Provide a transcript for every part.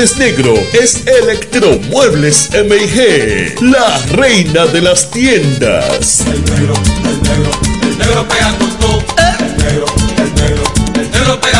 martes negro es Electromuebles MIG, la reina de las tiendas. El negro, el negro, el negro pega. El negro, el negro, el negro pega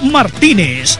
Martínez.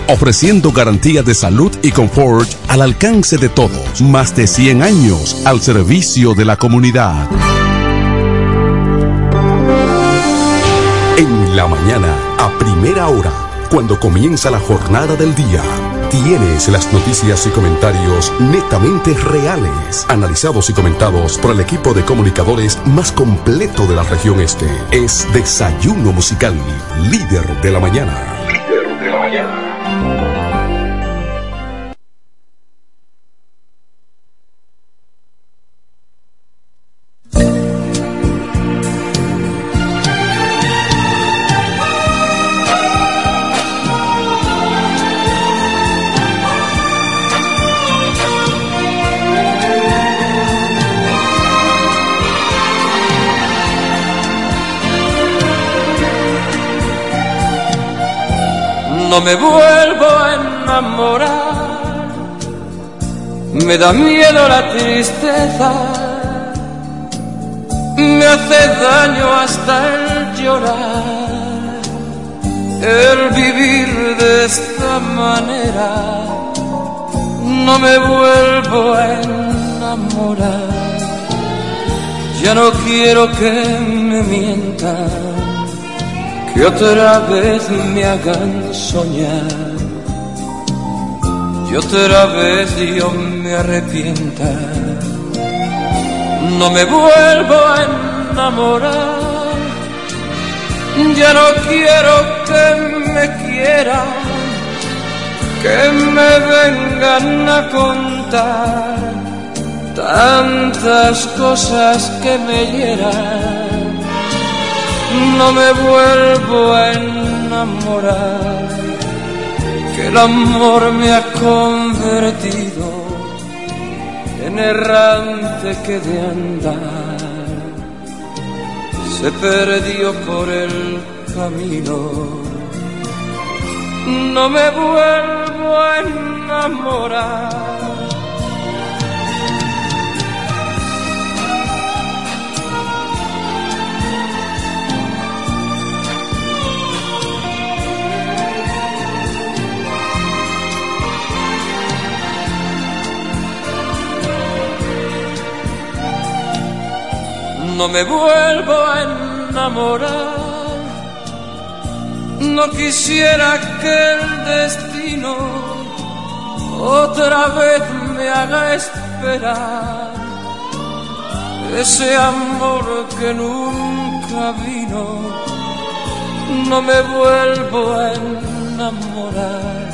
ofreciendo garantía de salud y confort al alcance de todos. Más de 100 años al servicio de la comunidad. En la mañana, a primera hora, cuando comienza la jornada del día, tienes las noticias y comentarios netamente reales, analizados y comentados por el equipo de comunicadores más completo de la región este. Es Desayuno Musical, líder de la mañana. Líder de la mañana. Me vuelvo a enamorar. Me da miedo la tristeza, me hace daño hasta el llorar, el vivir de esta manera. No me vuelvo a enamorar, ya no quiero que me mientan que otra vez me hagan soñar. Y otra vez yo me arrepienta. No me vuelvo a enamorar, ya no quiero que me quieran, que me vengan a contar tantas cosas que me hieran no me vuelvo a enamorar, que el amor me ha convertido en errante que de andar. Se perdió por el camino. No me vuelvo a enamorar no me vuelvo a enamorar. No quisiera que el destino otra vez me haga esperar ese amor que nunca vino. No me vuelvo a enamorar,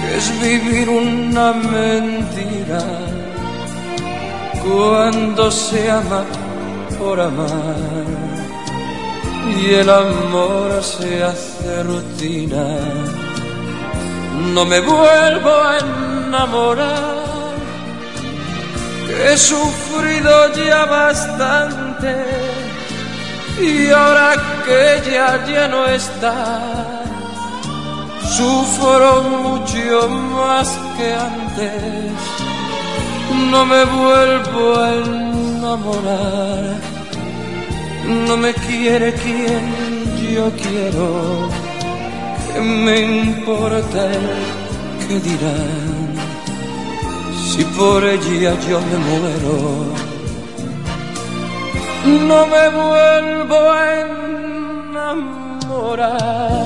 que es vivir una mentira cuando se ama por amar y el amor se hace rutina. No me vuelvo a enamorar, que he sufrido ya bastante y ahora que ya ya no está, sufro mucho más que antes. No me vuelvo a enamorar no me quiere quien yo quiero, que me importa que dirán, si por ella yo me muero, no me vuelvo a enamorar.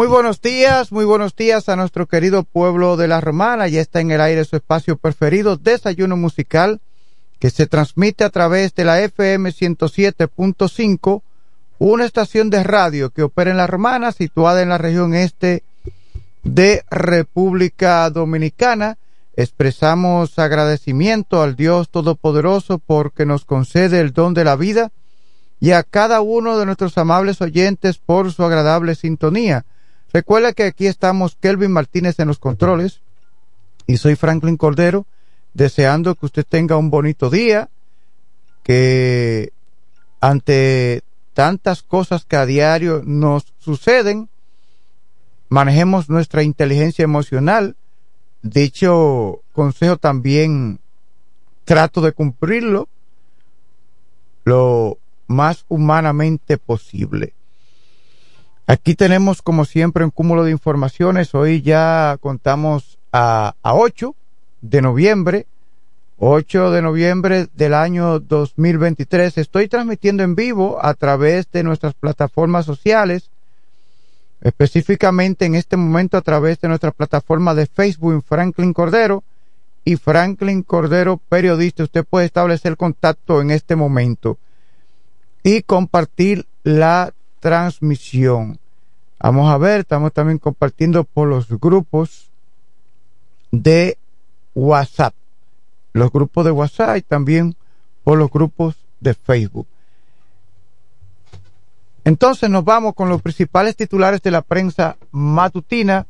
Muy buenos días, muy buenos días a nuestro querido pueblo de la Romana. Ya está en el aire su espacio preferido, Desayuno Musical, que se transmite a través de la FM 107.5, una estación de radio que opera en la Romana, situada en la región este de República Dominicana. Expresamos agradecimiento al Dios Todopoderoso porque nos concede el don de la vida y a cada uno de nuestros amables oyentes por su agradable sintonía. Recuerda que aquí estamos Kelvin Martínez en los controles y soy Franklin Cordero, deseando que usted tenga un bonito día, que ante tantas cosas que a diario nos suceden, manejemos nuestra inteligencia emocional. Dicho consejo también trato de cumplirlo lo más humanamente posible. Aquí tenemos, como siempre, un cúmulo de informaciones. Hoy ya contamos a, a 8 de noviembre, 8 de noviembre del año 2023. Estoy transmitiendo en vivo a través de nuestras plataformas sociales, específicamente en este momento a través de nuestra plataforma de Facebook, Franklin Cordero y Franklin Cordero Periodista. Usted puede establecer contacto en este momento y compartir la transmisión. Vamos a ver, estamos también compartiendo por los grupos de WhatsApp. Los grupos de WhatsApp y también por los grupos de Facebook. Entonces nos vamos con los principales titulares de la prensa matutina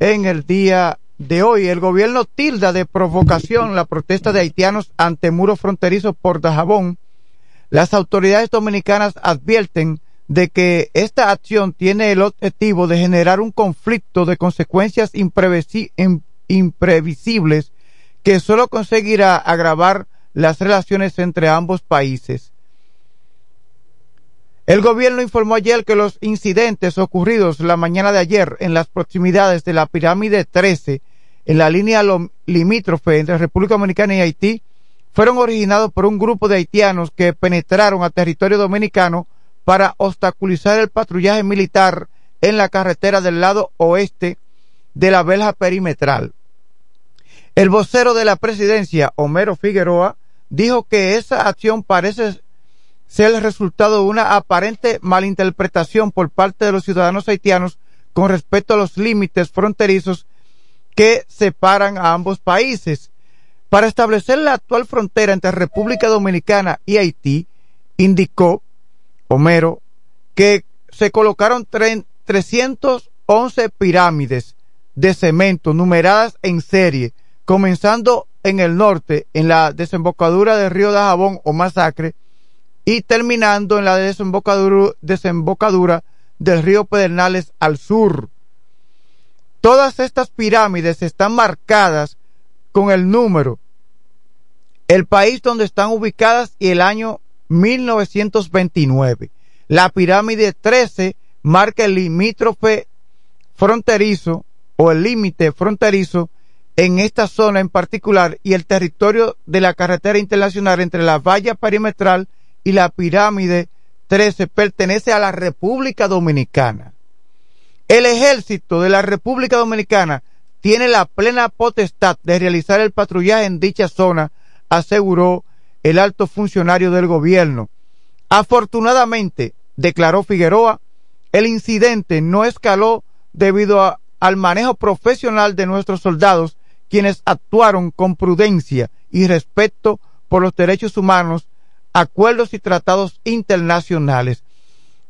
en el día de hoy. El gobierno tilda de provocación la protesta de haitianos ante muro fronterizo por Dajabón. Las autoridades dominicanas advierten de que esta acción tiene el objetivo de generar un conflicto de consecuencias imprevisibles que solo conseguirá agravar las relaciones entre ambos países. El gobierno informó ayer que los incidentes ocurridos la mañana de ayer en las proximidades de la pirámide 13 en la línea limítrofe entre República Dominicana y Haití fueron originados por un grupo de haitianos que penetraron a territorio dominicano para obstaculizar el patrullaje militar en la carretera del lado oeste de la verja perimetral. El vocero de la presidencia, Homero Figueroa, dijo que esa acción parece ser el resultado de una aparente malinterpretación por parte de los ciudadanos haitianos con respecto a los límites fronterizos que separan a ambos países. Para establecer la actual frontera entre República Dominicana y Haití, indicó Homero que se colocaron 311 pirámides de cemento numeradas en serie, comenzando en el norte, en la desembocadura del río de Jabón o Masacre, y terminando en la desembocadura, desembocadura del río Pedernales al sur. Todas estas pirámides están marcadas con el número, el país donde están ubicadas y el año 1929. La pirámide 13 marca el limítrofe fronterizo o el límite fronterizo en esta zona en particular y el territorio de la carretera internacional entre la valla perimetral y la pirámide 13 pertenece a la República Dominicana. El ejército de la República Dominicana tiene la plena potestad de realizar el patrullaje en dicha zona, aseguró el alto funcionario del gobierno. Afortunadamente, declaró Figueroa, el incidente no escaló debido al manejo profesional de nuestros soldados, quienes actuaron con prudencia y respeto por los derechos humanos, acuerdos y tratados internacionales.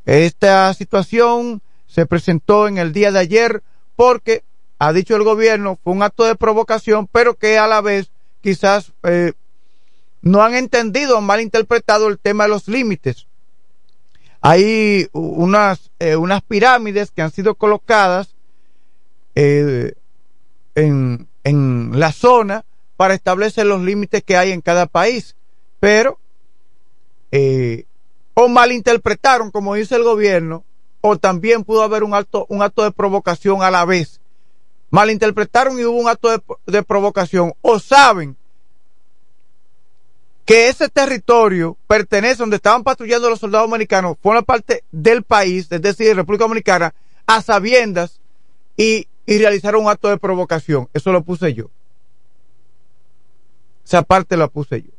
Esta situación se presentó en el día de ayer porque, ha dicho el gobierno, fue un acto de provocación, pero que a la vez quizás eh, no han entendido o mal interpretado el tema de los límites. Hay unas, eh, unas pirámides que han sido colocadas eh, en, en la zona para establecer los límites que hay en cada país, pero o malinterpretaron, como dice el gobierno, o también pudo haber un acto, un acto de provocación a la vez. Malinterpretaron y hubo un acto de, provocación. O saben que ese territorio pertenece donde estaban patrullando los soldados americanos, forma parte del país, es decir, República Dominicana, a sabiendas y, y realizaron un acto de provocación. Eso lo puse yo. Esa parte la puse yo.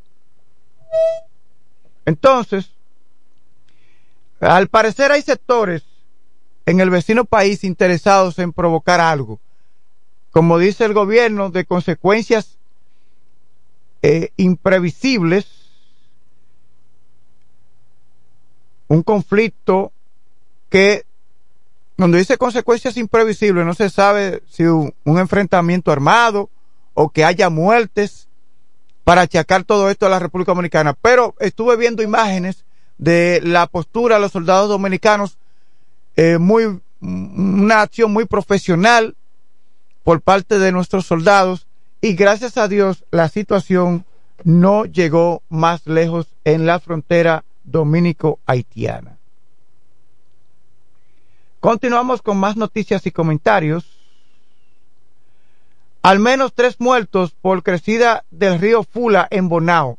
Entonces, al parecer hay sectores en el vecino país interesados en provocar algo, como dice el gobierno, de consecuencias eh, imprevisibles, un conflicto que, cuando dice consecuencias imprevisibles, no se sabe si un, enfrentamiento armado o que haya muertes para achacar todo esto a la República Dominicana. Pero estuve viendo imágenes de la postura de los soldados dominicanos eh, muy, una acción muy profesional por parte de nuestros soldados y gracias a Dios la situación no llegó más lejos en la frontera dominico-haitiana. Continuamos con más noticias y comentarios. Al menos tres muertos por crecida del río Fula en Bonao.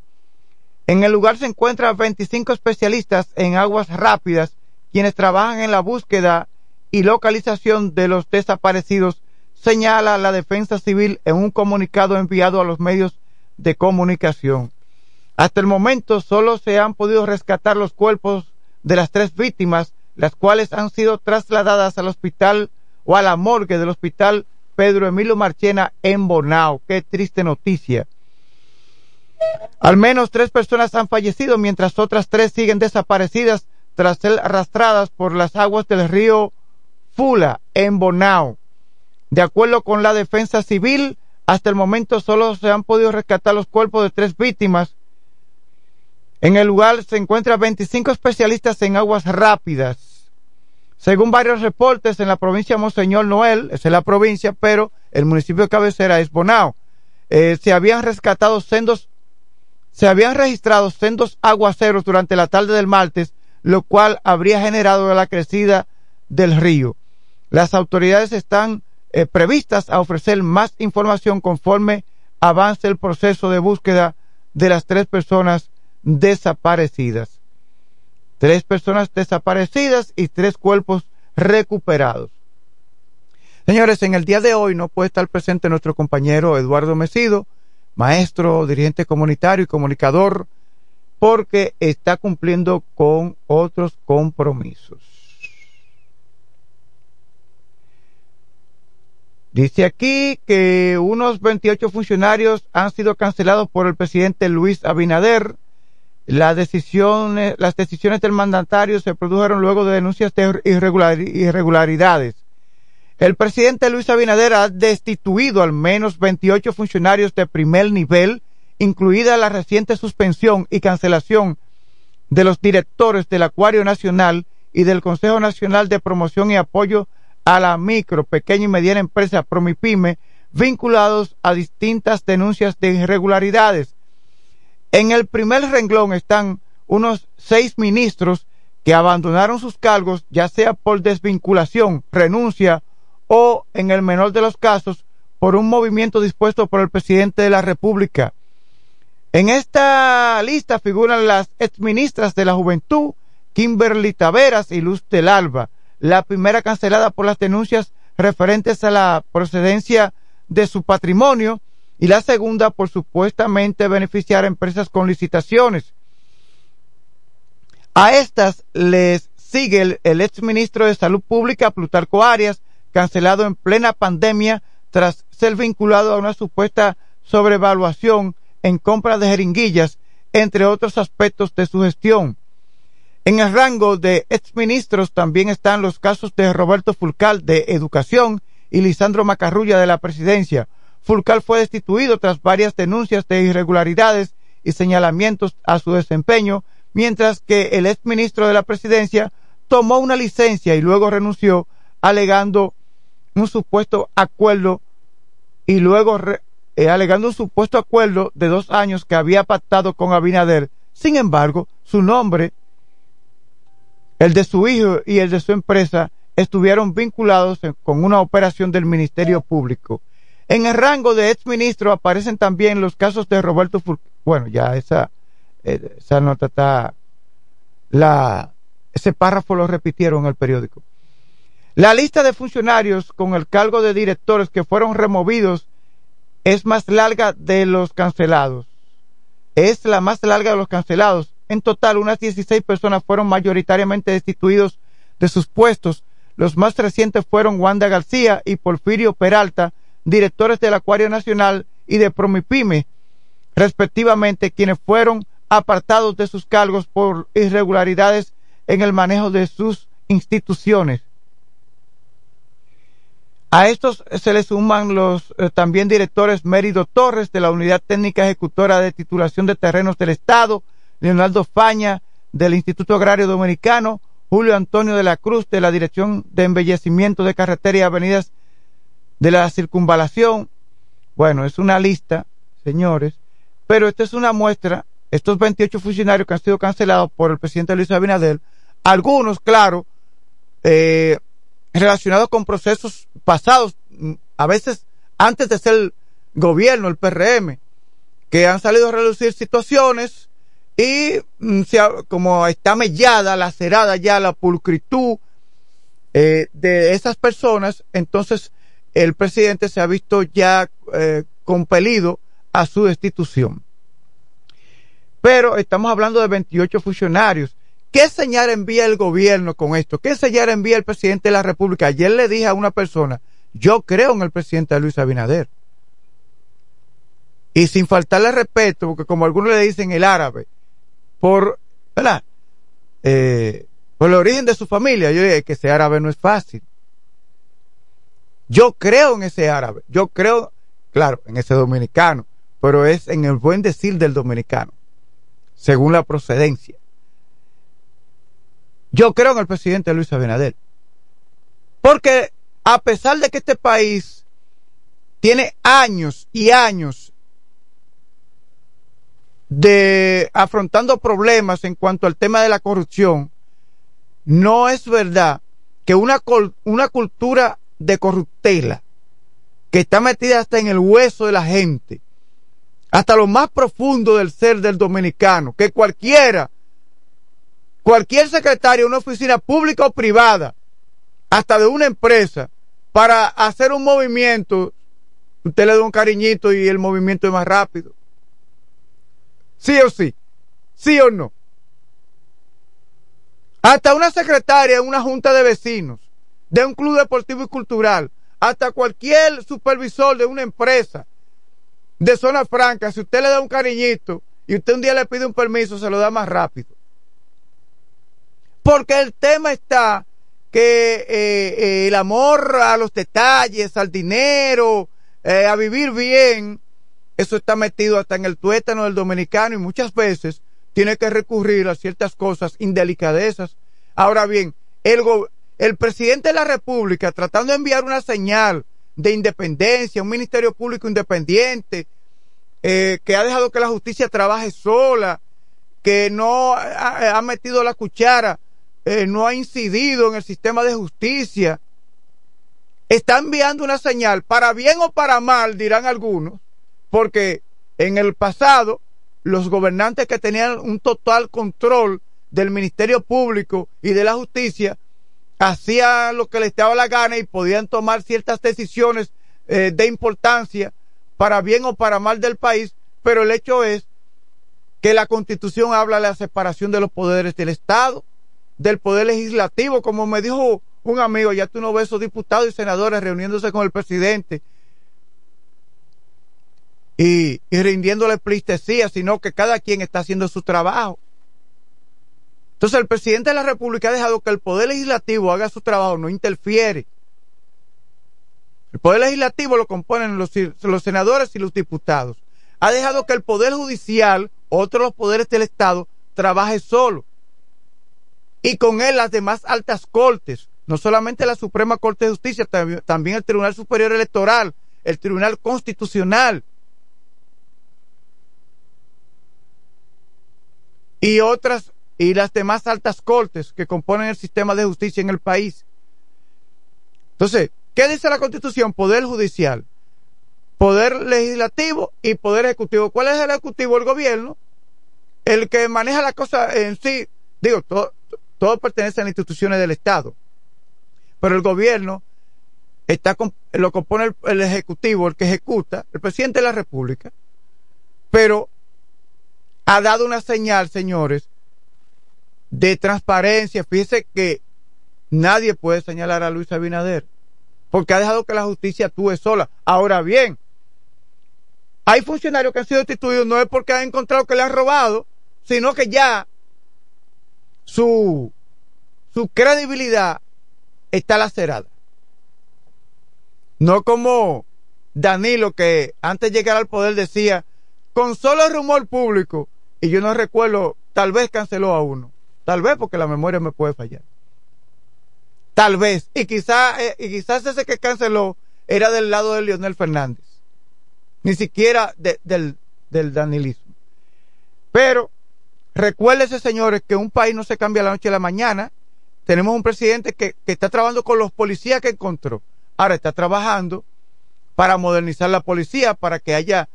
En el lugar se encuentran 25 especialistas en aguas rápidas quienes trabajan en la búsqueda y localización de los desaparecidos, señala la defensa civil en un comunicado enviado a los medios de comunicación. Hasta el momento solo se han podido rescatar los cuerpos de las tres víctimas, las cuales han sido trasladadas al hospital o a la morgue del hospital Pedro Emilio Marchena en Bonao. Qué triste noticia. Al menos tres personas han fallecido, mientras otras tres siguen desaparecidas tras ser arrastradas por las aguas del río Fula en Bonao. De acuerdo con la defensa civil, hasta el momento solo se han podido rescatar los cuerpos de tres víctimas. En el lugar se encuentran 25 especialistas en aguas rápidas. Según varios reportes en la provincia de Monseñor Noel, es la provincia, pero el municipio de cabecera es Bonao, eh, se habían rescatado sendos, se habían registrado sendos aguaceros durante la tarde del martes lo cual habría generado la crecida del río. Las autoridades están eh, previstas a ofrecer más información conforme avance el proceso de búsqueda de las tres personas desaparecidas. tres personas desaparecidas y tres cuerpos recuperados. Señores, en el día de hoy no puede estar presente nuestro compañero Eduardo Mesido, maestro, dirigente comunitario y comunicador, porque está cumpliendo con otros compromisos. Dice aquí que unos 28 funcionarios han sido cancelados por el presidente Luis Abinader. Las decisiones, las decisiones del mandatario se produjeron luego de denuncias de irregularidades. El presidente Luis Abinader ha destituido al menos 28 funcionarios de primer nivel, incluida la reciente suspensión y cancelación de los directores del Acuario Nacional y del Consejo Nacional de Promoción y Apoyo a la micro, pequeña y mediana empresa Promipyme vinculados a distintas denuncias de irregularidades. En el primer renglón están unos seis ministros que abandonaron sus cargos, ya sea por desvinculación, renuncia o, en el menor de los casos, por un movimiento dispuesto por el presidente de la República. En esta lista figuran las exministras de la Juventud, Kimberly Taveras y Luz del Alba la primera cancelada por las denuncias referentes a la procedencia de su patrimonio y la segunda por supuestamente beneficiar a empresas con licitaciones. A estas les sigue el, el exministro de Salud Pública, Plutarco Arias, cancelado en plena pandemia tras ser vinculado a una supuesta sobrevaluación en compra de jeringuillas, entre otros aspectos de su gestión. En el rango de exministros también están los casos de Roberto Fulcal de Educación y Lisandro Macarrulla de la Presidencia. Fulcal fue destituido tras varias denuncias de irregularidades y señalamientos a su desempeño, mientras que el exministro de la Presidencia tomó una licencia y luego renunció alegando un supuesto acuerdo y luego eh, alegando un supuesto acuerdo de dos años que había pactado con Abinader. Sin embargo, su nombre el de su hijo y el de su empresa estuvieron vinculados con una operación del Ministerio Público. En el rango de exministro aparecen también los casos de Roberto Fur Bueno, ya esa, eh, esa nota está, la, ese párrafo lo repitieron en el periódico. La lista de funcionarios con el cargo de directores que fueron removidos es más larga de los cancelados. Es la más larga de los cancelados en total, unas 16 personas fueron mayoritariamente destituidos de sus puestos. Los más recientes fueron Wanda García y Porfirio Peralta, directores del Acuario Nacional y de Promipyme, respectivamente, quienes fueron apartados de sus cargos por irregularidades en el manejo de sus instituciones. A estos se le suman los eh, también directores Mérido Torres de la Unidad Técnica Ejecutora de Titulación de Terrenos del Estado, Leonardo Faña del Instituto Agrario Dominicano, Julio Antonio de la Cruz de la Dirección de Embellecimiento de Carreteras y Avenidas de la Circunvalación. Bueno, es una lista, señores, pero esta es una muestra, estos 28 funcionarios que han sido cancelados por el presidente Luis Abinader, algunos, claro, eh, relacionados con procesos pasados, a veces antes de ser gobierno, el PRM, que han salido a reducir situaciones y mm, como está mellada, lacerada ya la pulcritud eh, de esas personas, entonces el presidente se ha visto ya eh, compelido a su destitución. Pero estamos hablando de 28 funcionarios. ¿Qué señal envía el gobierno con esto? ¿Qué señal envía el presidente de la República? Ayer le dije a una persona, yo creo en el presidente Luis Abinader. Y sin faltarle respeto, porque como algunos le dicen el árabe, por, ¿verdad? Eh, por el origen de su familia. Yo dije que ese árabe no es fácil. Yo creo en ese árabe. Yo creo, claro, en ese dominicano, pero es en el buen decir del dominicano, según la procedencia. Yo creo en el presidente Luis Abinader. Porque a pesar de que este país tiene años y años de afrontando problemas en cuanto al tema de la corrupción, no es verdad que una, una cultura de corruptela que está metida hasta en el hueso de la gente, hasta lo más profundo del ser del dominicano, que cualquiera cualquier secretario de una oficina pública o privada, hasta de una empresa, para hacer un movimiento, usted le da un cariñito y el movimiento es más rápido. Sí o sí. Sí o no. Hasta una secretaria en una junta de vecinos, de un club deportivo y cultural, hasta cualquier supervisor de una empresa de zona franca, si usted le da un cariñito y usted un día le pide un permiso, se lo da más rápido. Porque el tema está que eh, eh, el amor a los detalles, al dinero, eh, a vivir bien, eso está metido hasta en el tuétano del dominicano y muchas veces tiene que recurrir a ciertas cosas, indelicadezas. Ahora bien, el, el presidente de la República tratando de enviar una señal de independencia, un ministerio público independiente, que ha dejado que la justicia trabaje sola, que no ha metido la cuchara eh, no ha incidido en el sistema de justicia, está enviando una señal, para bien o para mal, dirán algunos, porque en el pasado los gobernantes que tenían un total control del Ministerio Público y de la Justicia hacían lo que les daba la gana y podían tomar ciertas decisiones eh, de importancia para bien o para mal del país, pero el hecho es que la Constitución habla de la separación de los poderes del Estado del Poder Legislativo, como me dijo un amigo, ya tú no ves esos diputados y senadores reuniéndose con el presidente y, y rindiéndole pleitesía, sino que cada quien está haciendo su trabajo. Entonces el presidente de la República ha dejado que el Poder Legislativo haga su trabajo, no interfiere. El Poder Legislativo lo componen los senadores y los diputados. Ha dejado que el Poder Judicial, otro de los poderes del Estado, trabaje solo y con él las demás altas cortes, no solamente la Suprema Corte de Justicia, también el Tribunal Superior Electoral, el Tribunal Constitucional y otras y las demás altas cortes que componen el sistema de justicia en el país. Entonces, ¿qué dice la Constitución? Poder judicial, poder legislativo y poder ejecutivo. ¿Cuál es el ejecutivo? El gobierno, el que maneja la cosa en sí. Digo, todo, todo pertenece a las instituciones del Estado. Pero el gobierno está lo compone el, Ejecutivo, el que ejecuta, el presidente de la República. Pero ha dado una señal, señores, de transparencia. Fíjese que nadie puede señalar a Luis Abinader, porque ha dejado que la justicia actúe sola. Ahora bien, hay funcionarios que han sido destituidos no es porque han encontrado que le han robado, sino que ya su, su credibilidad está lacerada. No como Danilo que antes de llegar al poder decía, con solo rumor público, y yo no recuerdo, tal vez canceló a uno, tal vez porque la memoria me puede fallar. Tal vez, y quizás eh, y quizás ese que canceló era del lado de Leonel Fernández, ni siquiera del, del danilismo. Pero Recuérdese, señores, que un país no se cambia la noche a la mañana. Tenemos un presidente que, está trabajando con los policías que encontró. Ahora está trabajando para modernizar la policía, para que haya,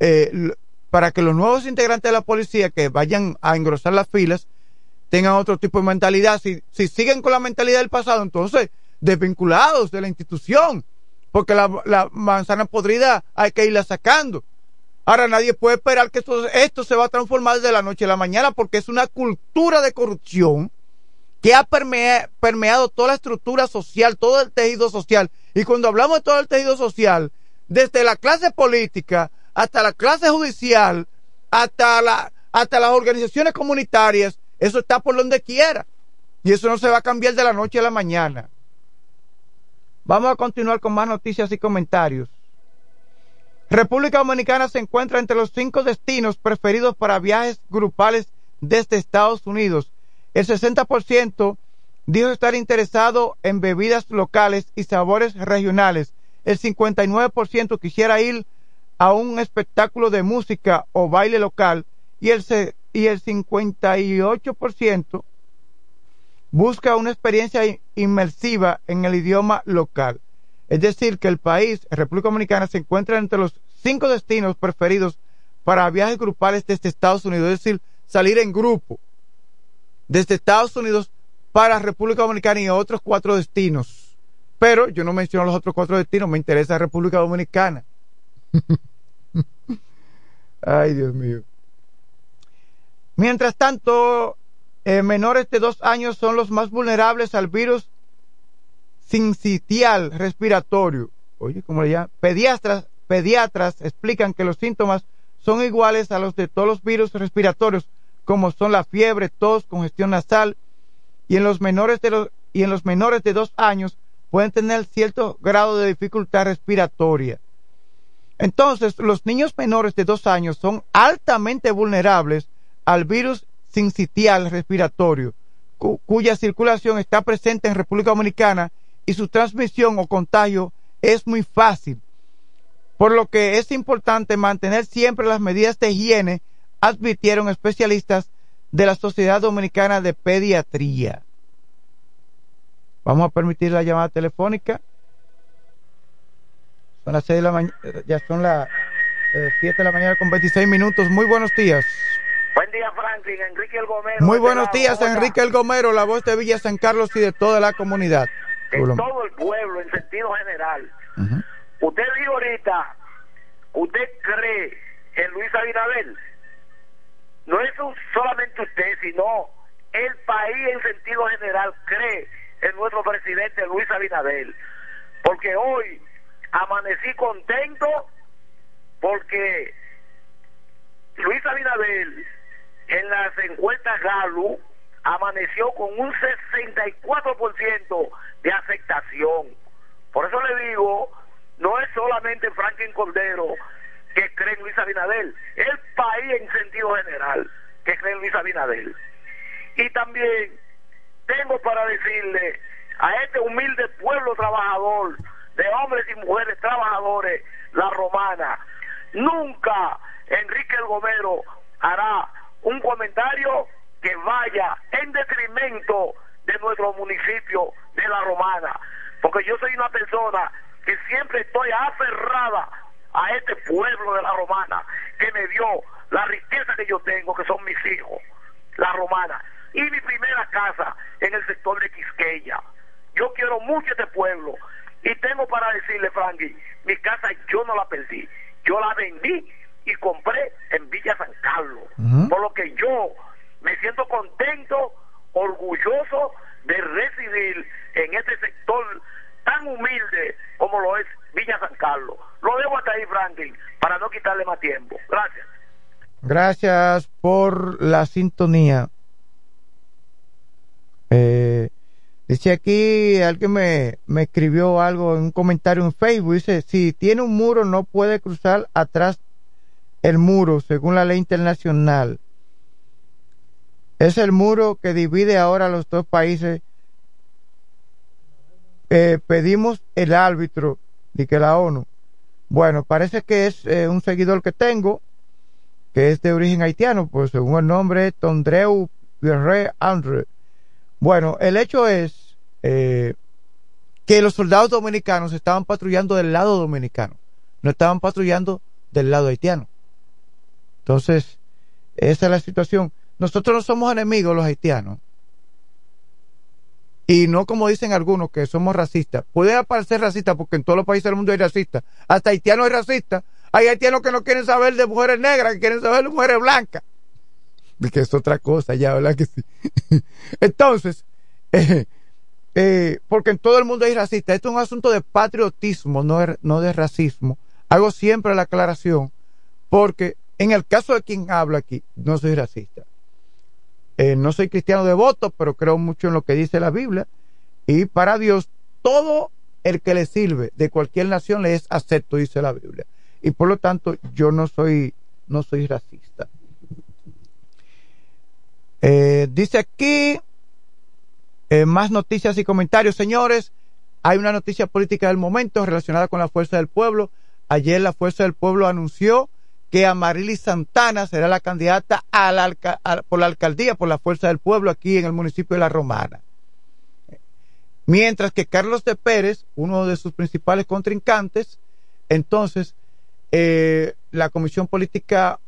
eh, para que los nuevos integrantes de la policía que vayan a engrosar las filas tengan otro tipo de mentalidad. Si, si siguen con la mentalidad del pasado, entonces desvinculados de la institución, porque la, manzana podrida hay que irla sacando. Ahora nadie puede esperar que esto, esto se va a transformar desde la noche a la mañana porque es una cultura de corrupción que ha permeado toda la estructura social, todo el tejido social. Y cuando hablamos de todo el tejido social, desde la clase política hasta la clase judicial, hasta, la, hasta las organizaciones comunitarias, eso está por donde quiera. Y eso no se va a cambiar de la noche a la mañana. Vamos a continuar con más noticias y comentarios. República Dominicana se encuentra entre los cinco destinos preferidos para viajes grupales desde Estados Unidos. El 60% dijo estar interesado en bebidas locales y sabores regionales. El 59% quisiera ir a un espectáculo de música o baile local y el, y el 58% busca una experiencia inmersiva en el idioma local. Es decir, que el país, República Dominicana, se encuentra entre los cinco destinos preferidos para viajes grupales desde Estados Unidos, es decir, salir en grupo. desde Estados Unidos para República Dominicana y otros cuatro destinos. Pero yo no menciono los otros cuatro destinos, me interesa República Dominicana. Ay, Dios mío. Mientras tanto, eh, menores de dos años son los más vulnerables al virus sincitial respiratorio. Oye, ¿cómo le llaman? Pediatras, pediatras explican que los síntomas son iguales a los de todos los virus respiratorios, como son la fiebre, tos, congestión nasal, y en los menores de los, y en los menores de dos años pueden tener cierto grado de dificultad respiratoria. Entonces, los niños menores de dos años son altamente vulnerables al virus sincitial respiratorio, cuya circulación está presente en República Dominicana y su transmisión o contagio es muy fácil. Por lo que es importante mantener siempre las medidas de higiene, advirtieron especialistas de la Sociedad Dominicana de Pediatría. Vamos a permitir la llamada telefónica. Son las seis de la mañana, ya son las eh, siete de la mañana con 26 minutos. Muy buenos días. Buen día, Franklin. Enrique El Gomero. Muy buenos días, Enrique El Gomero, la voz de Villa San Carlos y de toda la comunidad. En todo el pueblo, en sentido general. Usted dijo ahorita, ¿usted cree en Luis Abinadel? No es solamente usted, sino el país en sentido general cree en nuestro presidente Luis Abinadel. Porque hoy amanecí contento porque Luis Abinadel en las encuestas Galu amaneció con un 64% de aceptación. Por eso le digo, no es solamente Franklin Cordero que cree en Luis Abinadel, el país en sentido general que cree en Luis Abinadel. Y también tengo para decirle a este humilde pueblo trabajador, de hombres y mujeres trabajadores, la romana, nunca Enrique el Gomero hará un comentario que vaya en detrimento de nuestro municipio de La Romana, porque yo soy una persona que siempre estoy aferrada a este pueblo de La Romana, que me dio la riqueza que yo tengo, que son mis hijos, La Romana, y mi primera casa en el sector de Quisqueya. Yo quiero mucho este pueblo y tengo para decirle, Frankie, mi casa yo no la perdí, yo la vendí y compré en Villa San Carlos. Por lo que yo me siento contento, orgulloso de residir en este sector tan humilde como lo es Villa San Carlos. Lo dejo hasta ahí, Franklin, para no quitarle más tiempo. Gracias. Gracias por la sintonía. Eh, dice aquí, alguien me, me escribió algo en un comentario en Facebook. Dice, si tiene un muro no puede cruzar atrás el muro, según la ley internacional. Es el muro que divide ahora los dos países. Eh, pedimos el árbitro de que la ONU. Bueno, parece que es eh, un seguidor que tengo, que es de origen haitiano, pues según el nombre, Tondreu Pierre André. Bueno, el hecho es eh, que los soldados dominicanos estaban patrullando del lado dominicano, no estaban patrullando del lado haitiano. Entonces, esa es la situación. Nosotros no somos enemigos los haitianos. Y no como dicen algunos que somos racistas. Puede parecer racista porque en todos los países del mundo hay racistas. Hasta haitianos hay racistas. Hay haitianos que no quieren saber de mujeres negras, que quieren saber de mujeres blancas. Que es otra cosa ya, ¿verdad que sí? Entonces, eh, eh, porque en todo el mundo hay racistas. Esto es un asunto de patriotismo, no no de racismo. Hago siempre la aclaración porque en el caso de quien habla aquí, no soy racista. Eh, no soy cristiano devoto, pero creo mucho en lo que dice la Biblia. Y para Dios, todo el que le sirve de cualquier nación le es acepto, dice la Biblia. Y por lo tanto, yo no soy, no soy racista. Eh, dice aquí, eh, más noticias y comentarios, señores. Hay una noticia política del momento relacionada con la Fuerza del Pueblo. Ayer la Fuerza del Pueblo anunció que Amarilis Santana será la candidata por la alcaldía por la Fuerza del Pueblo aquí en el municipio de La Romana. Mientras que Carlos de Pérez, uno de sus principales contrincantes, entonces eh, la Comisión Política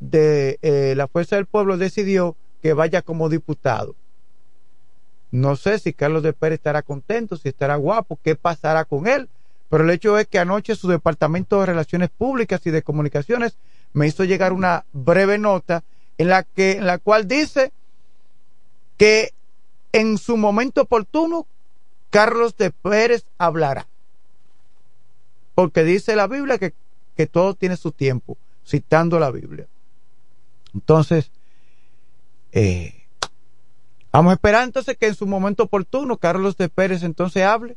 de eh, la Fuerza del Pueblo decidió que vaya como diputado. No sé si Carlos de Pérez estará contento, si estará guapo, qué pasará con él, pero el hecho es que anoche su Departamento de Relaciones Públicas y de Comunicaciones me hizo llegar una breve nota en la que en la cual dice que en su momento oportuno Carlos de Pérez hablará. Porque dice la Biblia que, que todo tiene su tiempo, citando la Biblia. Entonces, eh, vamos a esperar entonces que en su momento oportuno Carlos de Pérez entonces hable.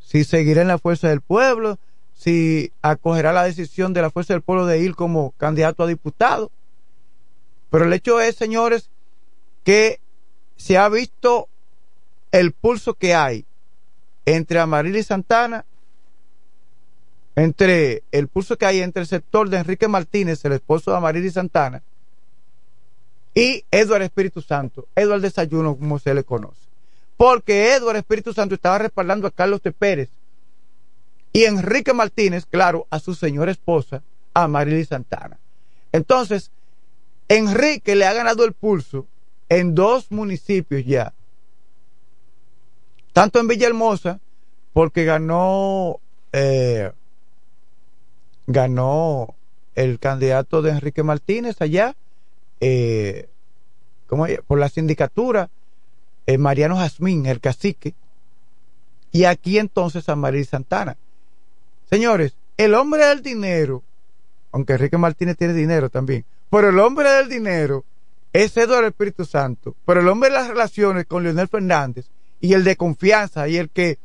Si seguirá en la fuerza del pueblo, si acogerá la decisión de la fuerza del pueblo de ir como candidato a diputado. Pero el hecho es, señores, que se ha visto el pulso que hay entre Amarili Santana, entre el pulso que hay entre el sector de Enrique Martínez, el esposo de Amarili Santana, y Eduardo Espíritu Santo, Eduardo Desayuno, como se le conoce. Porque Eduardo Espíritu Santo estaba respaldando a Carlos de Pérez y Enrique Martínez, claro, a su señora esposa, a Amarili Santana. Entonces, Enrique le ha ganado el pulso en dos municipios ya. Tanto en Villahermosa, porque ganó, eh, ganó el candidato de Enrique Martínez allá, eh, por la sindicatura, eh, Mariano Jazmín, el cacique, y aquí entonces a María Santana. Señores, el hombre del dinero, aunque Enrique Martínez tiene dinero también, pero el hombre del dinero es Eduardo Espíritu Santo, pero el hombre de las relaciones con Leonel Fernández y el de confianza y el que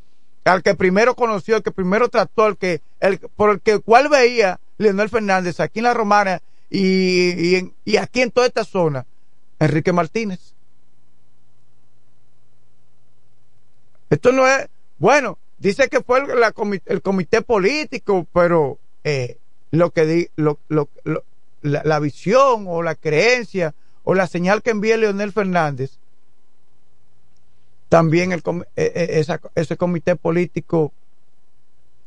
al que primero conoció, el que primero trató, el que el por el que cual veía Leonel Fernández aquí en la Romana y, y, aquí en toda esta zona, Enrique Martínez. Esto no es, bueno, dice que fue el, el comité político, pero eh, lo que di, lo, lo, la, visión o la creencia o la señal que envía Leonel Fernández, también el, e, e, ese comité político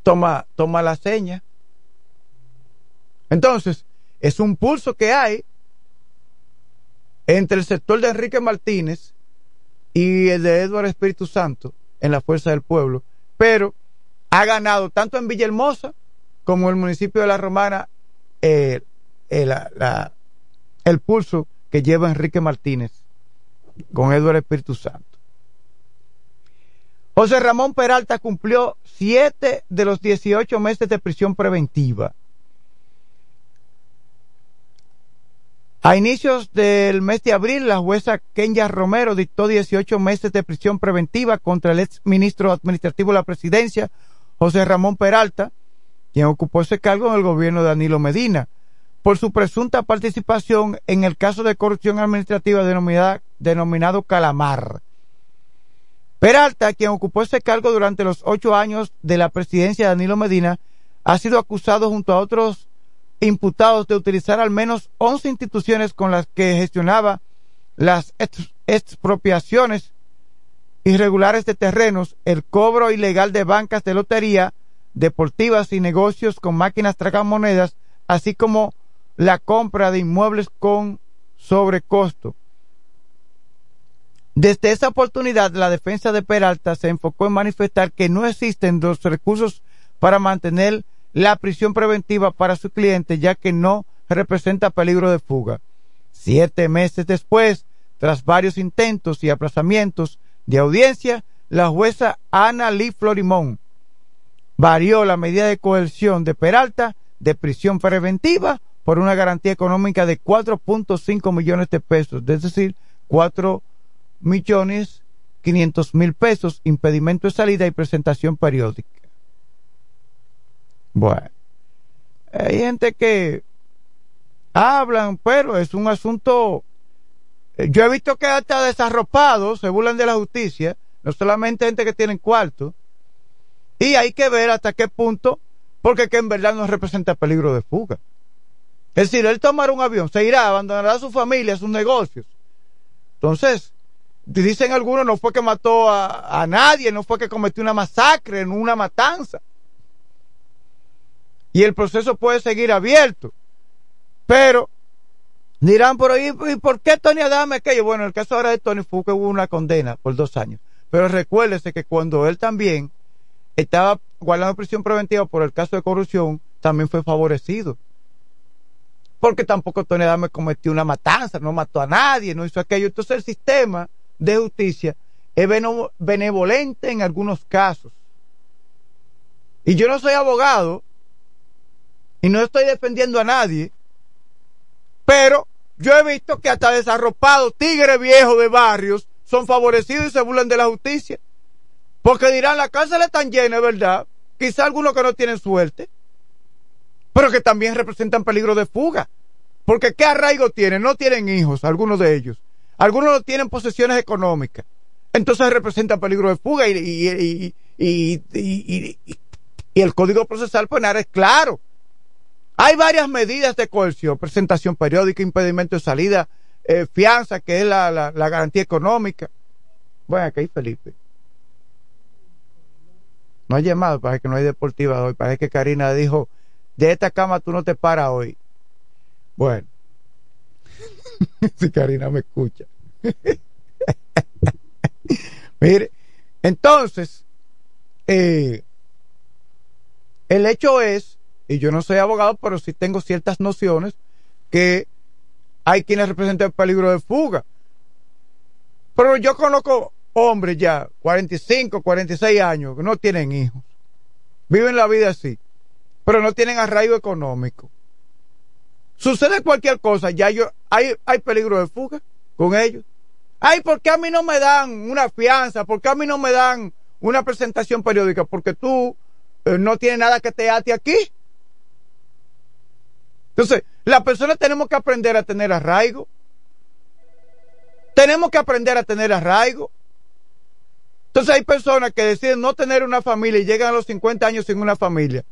toma, toma la seña. Entonces, es un pulso que hay entre el sector de Enrique Martínez y el de Eduardo Espíritu Santo en la Fuerza del Pueblo, pero ha ganado tanto en Villahermosa como en el municipio de La Romana eh, el, la, el pulso que lleva Enrique Martínez con Eduardo Espíritu Santo. José Ramón Peralta cumplió siete de los 18 meses de prisión preventiva. A inicios del mes de abril, la jueza Kenya Romero dictó 18 meses de prisión preventiva contra el ex ministro administrativo de la presidencia, José Ramón Peralta, quien ocupó ese cargo en el gobierno de Danilo Medina por su presunta participación en el caso de corrupción administrativa denominado Calamar. Peralta, quien ocupó ese cargo durante los ocho años de la presidencia de Danilo Medina, ha sido acusado junto a otros imputados de utilizar al menos once instituciones con las que gestionaba las expropiaciones irregulares de terrenos, el cobro ilegal de bancas de lotería, deportivas y negocios con máquinas tragamonedas, así como la compra de inmuebles con sobrecosto. Desde esa oportunidad, la defensa de Peralta se enfocó en manifestar que no existen los recursos para mantener la prisión preventiva para su cliente, ya que no representa peligro de fuga. Siete meses después, tras varios intentos y aplazamientos de audiencia, la jueza Ana Lee Florimón varió la medida de coerción de Peralta de prisión preventiva por una garantía económica de 4.5 millones de pesos, es decir, 4 millones 500 mil pesos, impedimento de salida y presentación periódica. Bueno, hay gente que hablan, pero es un asunto. Eh, yo he visto que hasta desarropados se burlan de la justicia, no solamente gente que tiene cuarto, y hay que ver hasta qué punto, porque que en verdad no representa peligro de fuga. Es decir, él tomará un avión, se irá, abandonará a su familia, sus negocios. Entonces, dicen algunos, no fue que mató a, nadie, no fue que cometió una masacre, no una matanza. Y el proceso puede seguir abierto. Pero Dirán por ahí, ¿y por qué Tony Adame aquello? Bueno, el caso ahora de Tony fue que hubo una condena por dos años. Pero recuérdese que cuando él también estaba guardando prisión preventiva por el caso de corrupción, también fue favorecido. Porque tampoco Tony Adame cometió una matanza, no mató a nadie, no hizo aquello. Entonces el sistema de justicia es benevolente en algunos casos. Y yo no soy abogado y no estoy defendiendo a nadie, pero yo he visto que hasta desarropados, tigres viejos de barrios, son favorecidos y se burlan de la justicia. Porque dirán, la cárcel están llena, ¿verdad? Quizá algunos que no tienen suerte, pero que también representan peligro de fuga. Porque ¿qué arraigo tienen? No tienen hijos, algunos de ellos. Algunos no tienen posesiones económicas. Entonces representan peligro de fuga y, y, y, y el Código Procesal Penal es claro. Hay varias medidas de coerción, presentación periódica, impedimento de salida, eh, fianza, que es la, la, la garantía económica. Bueno, aquí hay Felipe. No hay llamado, parece que no hay deportiva hoy. Parece que Karina dijo, de esta cama tú no te paras hoy. Bueno. si Karina me escucha. Mire, entonces, eh, el hecho es, y yo no soy abogado, pero sí tengo ciertas nociones, que hay quienes representan el peligro de fuga. Pero yo conozco hombres ya, 45, 46 años, que no tienen hijos. Viven la vida así, pero no tienen arraigo económico. Sucede cualquier cosa, ya yo, hay, hay peligro de fuga con ellos. Ay, ¿por qué a mí no me dan una fianza? ¿Por qué a mí no me dan una presentación periódica? Porque tú eh, no tienes nada que te ate aquí. Entonces, las personas tenemos que aprender a tener arraigo. Tenemos que aprender a tener arraigo. Entonces hay personas que deciden no tener una familia y llegan a los 50 años sin una familia,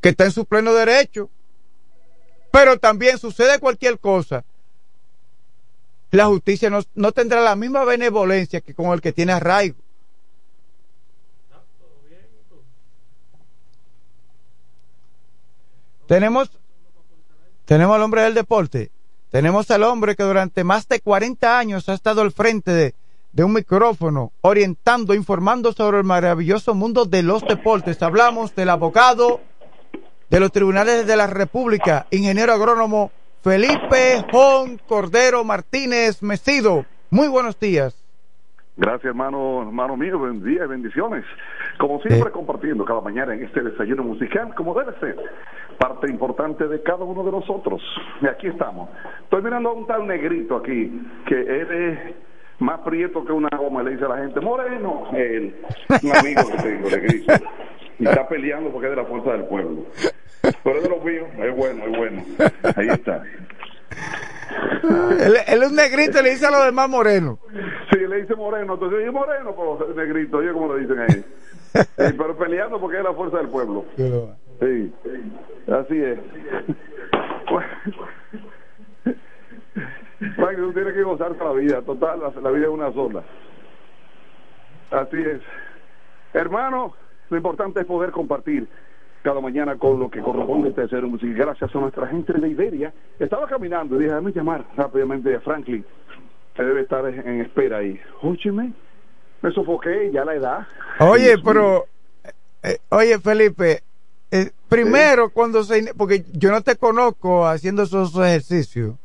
que está en su pleno derecho. Pero también sucede cualquier cosa. La justicia no, no tendrá la misma benevolencia que con el que tiene arraigo. Tenemos, tenemos al hombre del deporte. Tenemos al hombre que durante más de 40 años ha estado al frente de, de un micrófono, orientando, informando sobre el maravilloso mundo de los deportes. Hablamos del abogado de los tribunales de la República, ingeniero agrónomo Felipe Jon Cordero Martínez Mesido. Muy buenos días. Gracias, hermano, hermano mío. Buen día y bendiciones. Como siempre, compartiendo cada mañana en este desayuno musical, como debe ser, parte importante de cada uno de nosotros. Y aquí estamos. Estoy mirando a un tal negrito aquí, que eres más prieto que una goma, le dice a la gente, moreno, él, un amigo que tengo, negrito, y está peleando porque es de la fuerza del pueblo. Pero es de los míos, es bueno, es bueno. Ahí está. él, es un negrito y le dice a los demás moreno. Sí, le dice moreno, entonces yo moreno, pero negrito, oye como lo dicen ahí. pero peleando porque es la fuerza del pueblo. Sí, así es. Bueno, tú tienes que gozar la vida, total, la, vida es una sola. Así es. Hermano, lo importante es poder compartir cada mañana con lo que corresponde a este ser música. Gracias a nuestra gente de Iberia. Estaba caminando y dije, déjame llamar rápidamente a Franklin, que debe estar en espera ahí. Óyeme, me sofoqué, ya la edad. Oye, pero, eh, oye Felipe, eh, primero cuando se, porque yo no te conozco haciendo esos ejercicios.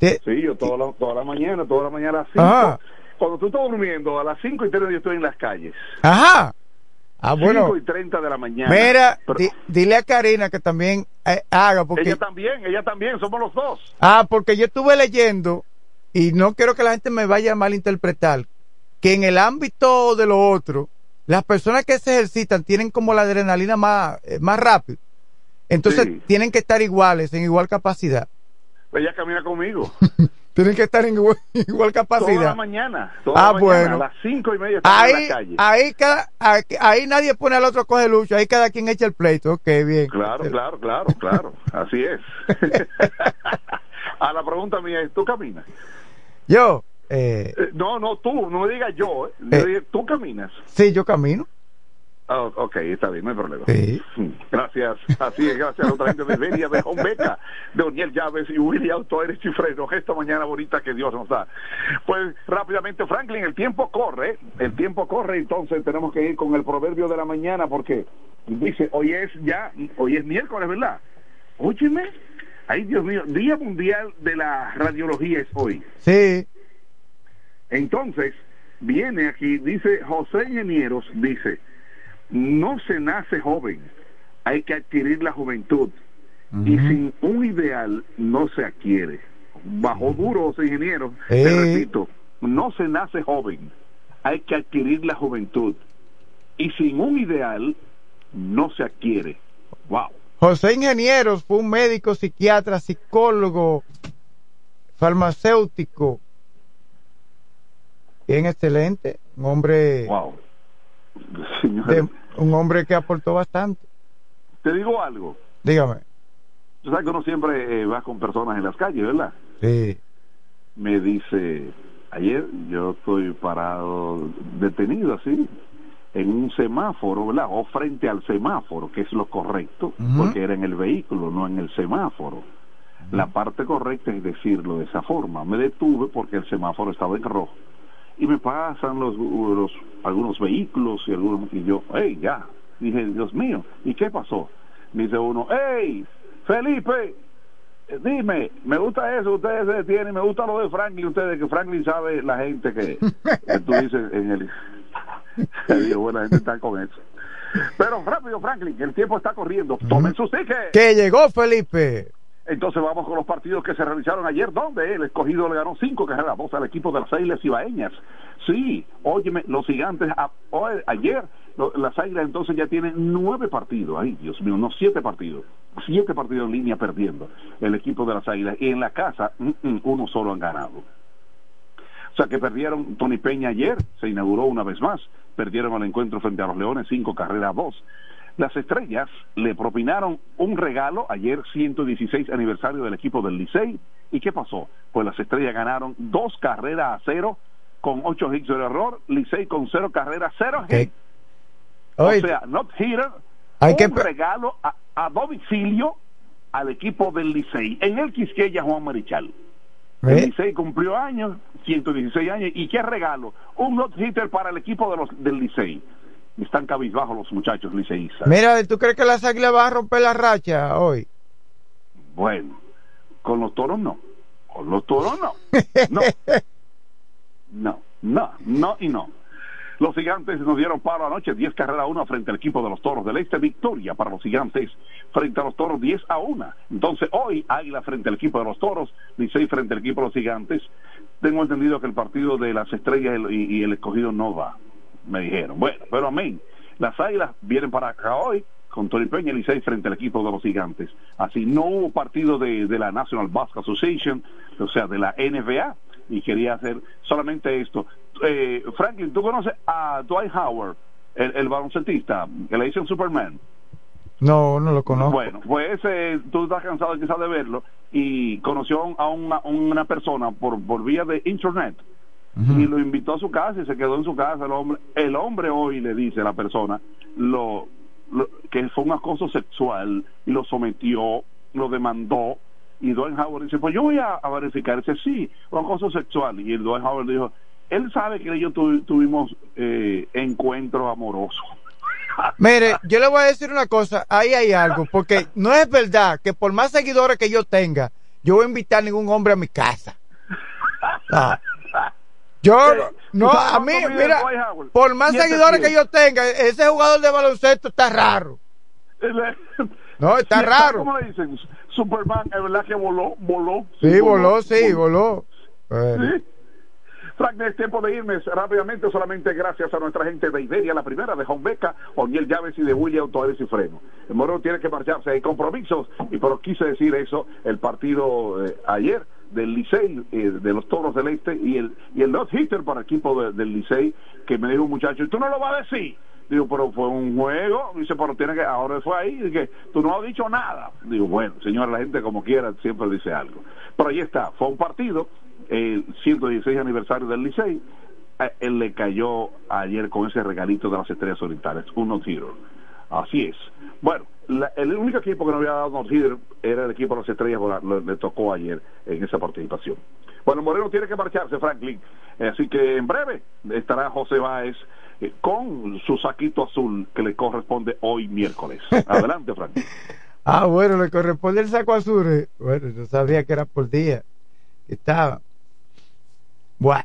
Sí, yo toda la, toda la mañana, toda la mañana a las 5. Cuando tú estás durmiendo, a las 5 y 30 yo estoy en las calles. Ajá. Ah, bueno. 5 y 30 de la mañana. Mira, dile a Karina que también eh, haga. Porque... Ella también, ella también, somos los dos. Ah, porque yo estuve leyendo, y no quiero que la gente me vaya a malinterpretar, que en el ámbito de lo otro, las personas que se ejercitan tienen como la adrenalina más, eh, más rápido. Entonces tienen que estar iguales, en igual capacidad. Ella camina conmigo. Tienen que estar en igual, capacidad. Toda la mañana. ah, bueno. A las cinco y media ahí, en la calle. Ahí, cada, ahí, nadie pone al otro coge lucha. Ahí cada quien echa el pleito. Ok, bien. Claro, claro, claro, claro. Así es. a la pregunta mía es, ¿tú caminas? Yo. Eh, eh, no, no, tú. No me digas yo. Eh. ¿Tú caminas? Sí, yo camino. Oh, ok, está bien, no hay problema. Gracias, así es, gracias a otra gente de Beria, de Beca, de Oniel Llaves y William Torres Chifreno. Esta mañana bonita que Dios nos da. Pues rápidamente, Franklin, el tiempo corre, el tiempo corre, entonces tenemos que ir con el proverbio de la mañana porque dice, hoy es ya, hoy es miércoles, ¿verdad? Óyeme, ay Dios mío, Día Mundial de la Radiología es hoy. Sí. Entonces, viene aquí, dice José Ingenieros, dice, no se nace joven, hay que adquirir la juventud. Y sin un ideal no se adquiere. Bajo duro, ingenieros, te repito, no se nace joven, hay que adquirir la juventud. Y sin un ideal no se adquiere. Wow. José Ingenieros fue un médico, psiquiatra, psicólogo, farmacéutico, bien excelente, un hombre wow un hombre que aportó bastante. Te digo algo. Dígame. Tú sabes que uno siempre eh, va con personas en las calles, ¿verdad? Sí. Me dice, ayer yo estoy parado, detenido así, en un semáforo, ¿verdad? O frente al semáforo, que es lo correcto, porque era en el vehículo, no en el semáforo. La parte correcta es decirlo de esa forma. Me detuve porque el semáforo estaba en rojo y me pasan los, los algunos vehículos y algunos y yo, hey, ya, dije, Dios mío, ¿y qué pasó? Dice uno, hey, Felipe, dime, me gusta eso, ustedes se detienen, me gusta lo de Franklin, ustedes, que Franklin sabe la gente que, tú dices en el... digo, bueno, la gente está con eso. Pero rápido, Franklin, el tiempo está corriendo. Tomen sus tickets. Que llegó Felipe. Entonces vamos con los partidos que se realizaron ayer, donde el escogido le ganó cinco carreras dos al equipo de las Águilas Ibaeñas. Sí, óyeme, los gigantes, ayer las Águilas entonces ya tienen nueve partidos, ay Dios mío, no siete partidos, siete partidos en línea perdiendo el equipo de las Águilas. Y en la casa, mm, mm, uno solo han ganado. O sea que perdieron Tony Peña ayer, se inauguró una vez más, perdieron el encuentro frente a los Leones, cinco carreras a dos. Las estrellas le propinaron un regalo ayer, 116 aniversario del equipo del Licey. ¿Y qué pasó? Pues las estrellas ganaron dos carreras a cero con ocho hits de error, Licey con cero carreras, cero hits. O sea, not hitter, Hay un regalo a, domicilio al equipo del Licey. En el Quisqueya, Juan Marichal. El Licey cumplió años, 116 años, ¿y qué regalo? Un not hitter para el equipo de los, del Licey están cabizbajos los muchachos liceístas. Mira, ¿tú crees que las águilas van a romper la racha hoy? Bueno, con los toros no. Con los toros no. No. No, no, no y no. Los gigantes nos dieron paro anoche, 10 carreras a 1 frente al equipo de los toros del este. Victoria para los gigantes frente a los toros, 10 a 1. Entonces, hoy, Águila frente al equipo de los toros, Licey frente al equipo de los gigantes. Tengo entendido que el partido de las estrellas y el escogido no va me dijeron. Bueno, pero amén. Las águilas vienen para acá hoy con Tony Peña y Licey frente al equipo de los gigantes. Así no hubo partido de, la National Basketball Association, o sea, de la NBA, y quería hacer solamente esto. Eh, Franklin, ¿tú conoces a Dwight Howard, el, el baloncetista, que le dicen Superman? No, no lo conozco. Bueno, pues ese, tú estás cansado quizás de verlo y conoció a una, una persona por, por vía de internet y lo invitó a su casa y se quedó en su casa el hombre el hombre hoy le dice a la persona lo, que fue un acoso sexual y lo sometió lo demandó y Dwight Howard dice pues yo voy a, verificar dice sí un acoso sexual y el Dwight Howard dijo él sabe que ellos tuvimos eh, encuentros amorosos Mire, yo le voy a decir una cosa, ahí hay algo, porque no es verdad que por más seguidores que yo tenga, yo voy a invitar a ningún hombre a mi casa. Ah. Yo, no, a mí, mira, por más seguidores que yo tenga, ese jugador de baloncesto está raro. No, está raro. ¿Cómo le dicen? Superman, es verdad que voló, voló. Sí, voló, sí, voló. Sí. Frank, es tiempo de irme rápidamente, solamente gracias a nuestra gente de Iberia, la primera de Beca, Oniel Llaves y de William Torres y Freno. El Moreno tiene que marcharse, hay compromisos, y pero quise decir eso el partido eh, ayer del Licey, eh, de los Toros del Este, y el, y el Dot Hitter para el equipo del Licey, que me dijo un muchacho, ¿y tú no lo vas a decir? Digo, pero fue un juego. Dice, pero tiene que, ahora fue ahí. Dice, tú no has dicho nada. Digo, bueno, señora, la gente como quiera siempre dice algo. Pero ahí está, fue un partido, el 116 aniversario del Licey. él le cayó ayer con ese regalito de las estrellas orientales, un no Así es. Bueno, el único equipo que no había dado no era el equipo de las estrellas, le, tocó ayer en esa participación. Bueno, Moreno tiene que marcharse, Franklin. Así que en breve estará José Báez eh, con su saquito azul que le corresponde hoy miércoles. Adelante, Franklin. ah, bueno, le corresponde el saco azul. Eh. Bueno, yo sabía que era por día. Estaba. Bueno.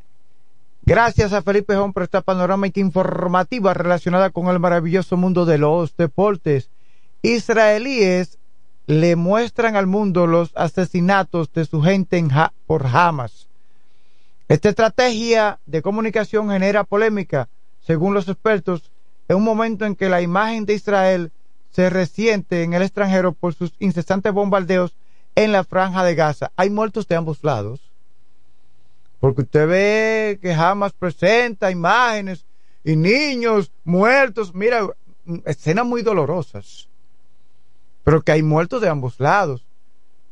Gracias a Felipe Jón por esta panorámica informativa relacionada con el maravilloso mundo de los deportes. Israelíes le muestran al mundo los asesinatos de su gente en por Hamas. Esta estrategia de comunicación genera polémica, según los expertos, en un momento en que la imagen de Israel se resiente en el extranjero por sus incesantes bombardeos en la franja de Gaza. Hay muertos de ambos lados porque usted ve que jamás presenta imágenes y niños muertos. Mira, escenas muy dolorosas. Pero que hay muertos de ambos lados.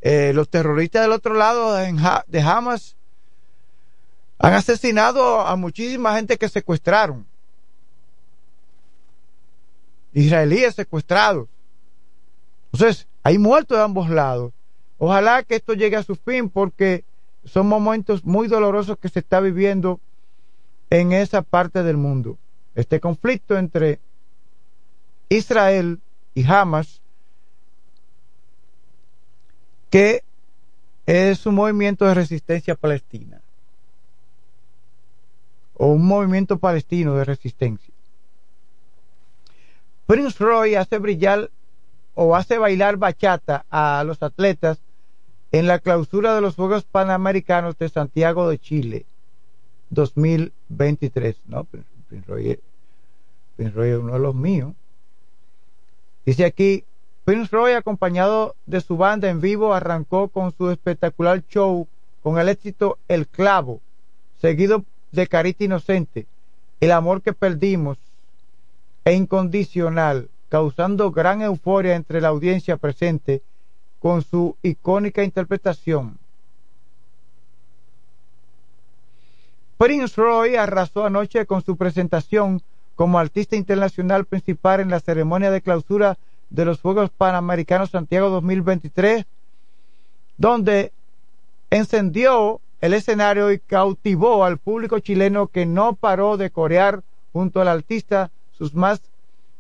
Eh, los terroristas del otro lado de Hamas han asesinado a muchísima gente que secuestraron. Israelíes secuestrados. Entonces, hay muertos de ambos lados. Ojalá que esto llegue a su fin porque son momentos muy dolorosos que se está viviendo en esa parte del mundo. Este conflicto entre Israel y Hamas, que es un movimiento de resistencia palestina, o un movimiento palestino de resistencia. Prince Roy hace brillar o hace bailar bachata a los atletas en la clausura de los Juegos Panamericanos de Santiago de Chile 2023. No, Prince Roy, es uno de los míos. Dice aquí, Prince Roy acompañado de su banda en vivo arrancó con su espectacular show con el éxito El Clavo, seguido de Carita Inocente, El amor que perdimos e incondicional, causando gran euforia entre la audiencia presente con su icónica interpretación. Prince Roy arrasó anoche con su presentación como artista internacional principal en la ceremonia de clausura de los Juegos Panamericanos Santiago 2023, donde encendió el escenario y cautivó al público chileno que no paró de corear junto al artista sus más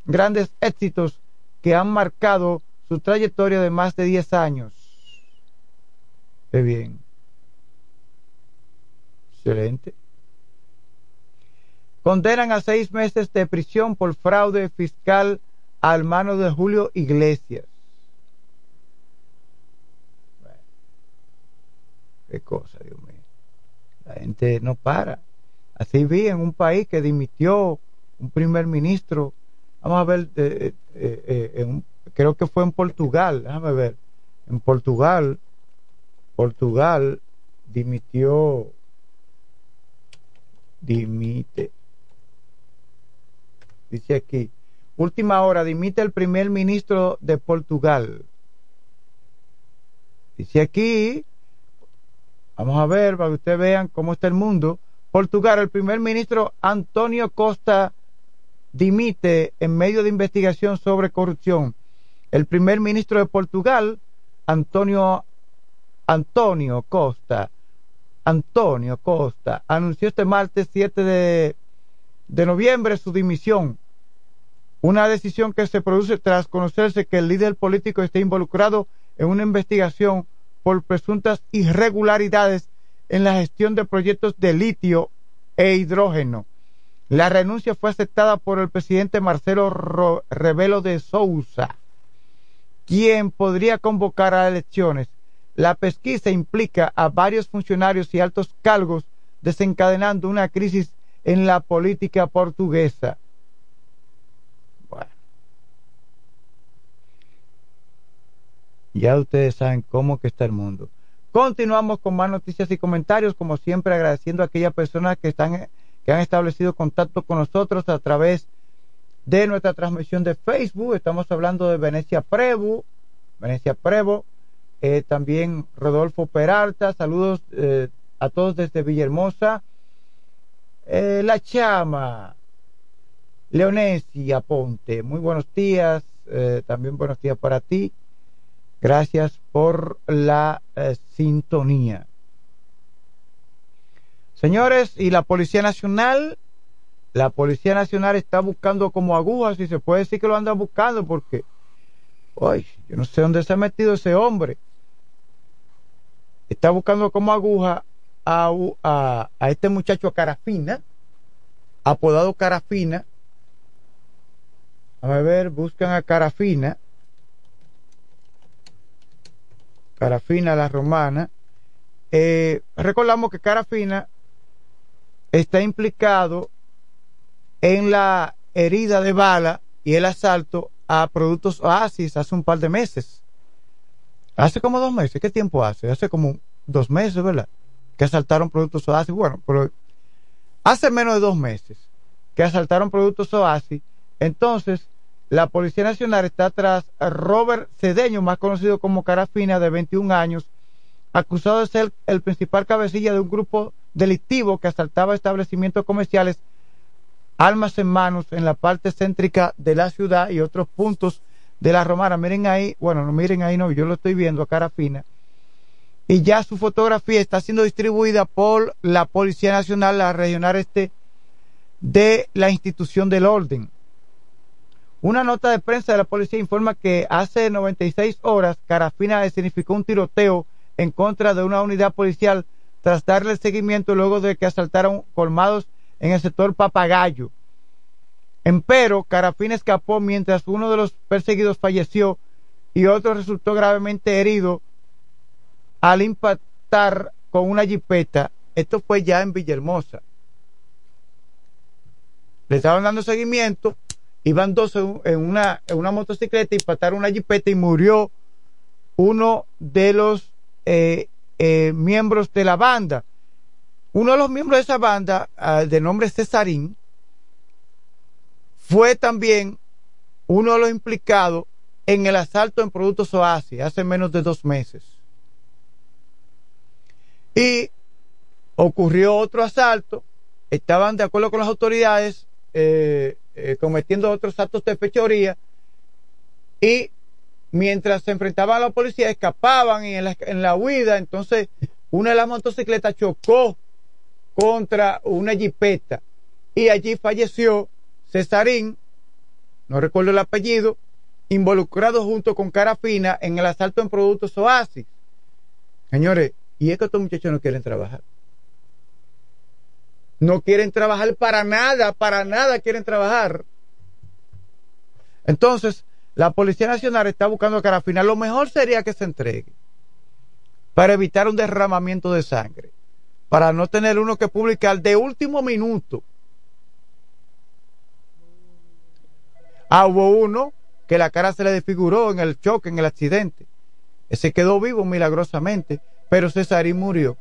grandes éxitos que han marcado su trayectoria de más de 10 años. Qué bien. Excelente. Condenan a seis meses de prisión por fraude fiscal al mano de Julio Iglesias. qué cosa, Dios mío. La gente no para. Así vi en un país que dimitió un primer ministro. Vamos a ver, eh, eh, eh, creo que fue en Portugal, déjame ver, en Portugal, Portugal dimitió, dimite, dice aquí, última hora, dimite el primer ministro de Portugal. Dice aquí, vamos a ver para que ustedes vean cómo está el mundo. Portugal, el primer ministro Antonio Costa dimite en medio de investigación sobre corrupción. El primer ministro de Portugal, Antonio, Antonio Costa, Antonio Costa, anunció este martes 7 de, de noviembre su dimisión. Una decisión que se produce tras conocerse que el líder político está involucrado en una investigación por presuntas irregularidades en la gestión de proyectos de litio e hidrógeno. La renuncia fue aceptada por el presidente Marcelo Rebelo de Sousa quien podría convocar a elecciones. La pesquisa implica a varios funcionarios y altos cargos desencadenando una crisis en la política portuguesa. Bueno. Ya ustedes saben cómo que está el mundo. Continuamos con más noticias y comentarios, como siempre agradeciendo a aquellas personas que están que han establecido contacto con nosotros a través de nuestra transmisión de Facebook. Estamos hablando de Venecia Prevo, Venecia Prevo, eh, también Rodolfo Peralta, saludos eh, a todos desde Villahermosa. eh, La Chama, Leonesi Aponte, muy buenos días, eh, también buenos días para ti. Gracias por la eh, sintonía. Señores, y la Policía Nacional, la Policía Nacional está buscando como agujas, y se puede decir que lo andan buscando porque, ay, yo no sé dónde se ha metido ese hombre. Está buscando como aguja a, a este muchacho Carafina, apodado Carafina. A ver, buscan a Carafina. Carafina la romana. Eh, recordamos que Carafina está implicado en la herida de bala y el asalto a Productos Oasis hace un par de meses. Hace como dos meses. ¿Qué tiempo hace? Hace como dos meses, ¿verdad? Que asaltaron Productos Oasis. Bueno, pero hace menos de dos meses que asaltaron Productos Oasis. Entonces, la Policía Nacional está tras Robert Cedeño, más conocido como Carafina, de 21 años, acusado de ser el principal cabecilla de un grupo delictivo que asaltaba establecimientos comerciales, armas en manos en la parte céntrica de la ciudad y otros puntos de la Romana. Miren ahí, bueno, no miren ahí, no, yo lo estoy viendo a Carafina. Y ya su fotografía está siendo distribuida por la Policía Nacional, la Regional Este de la institución del orden. Una nota de prensa de la policía informa que hace 96 horas Carafina significó un tiroteo en contra de una unidad policial tras darle seguimiento luego de que asaltaron colmados en el sector Papagayo. Empero, Carafina escapó mientras uno de los perseguidos falleció y otro resultó gravemente herido al impactar con una jipeta. Esto fue ya en Villahermosa. Le estaban dando seguimiento iban dos en una, en una motocicleta y pataron una jipeta y murió uno de los eh, eh, miembros de la banda. Uno de los miembros de esa banda, uh, de nombre Cesarín, fue también uno de los implicados en el asalto en Productos Oasis hace menos de dos meses. Y ocurrió otro asalto, estaban de acuerdo con las autoridades eh, eh, cometiendo otros actos de fechoría y mientras se enfrentaban a la policía escapaban y en la, en la huida entonces una de las motocicletas chocó contra una jipeta y allí falleció Cesarín, no recuerdo el apellido, involucrado junto con Carafina en el asalto en productos Oasis. Señores, y es que estos muchachos no quieren trabajar. No quieren trabajar para nada, para nada quieren trabajar. Entonces, la Policía Nacional está buscando Carafina. Lo mejor sería que se entregue para evitar un derramamiento de sangre, para no tener uno que publicar de último minuto. Ah, hubo uno que la cara se le desfiguró en el choque, en el accidente. Ese quedó vivo milagrosamente, pero Cesarín murió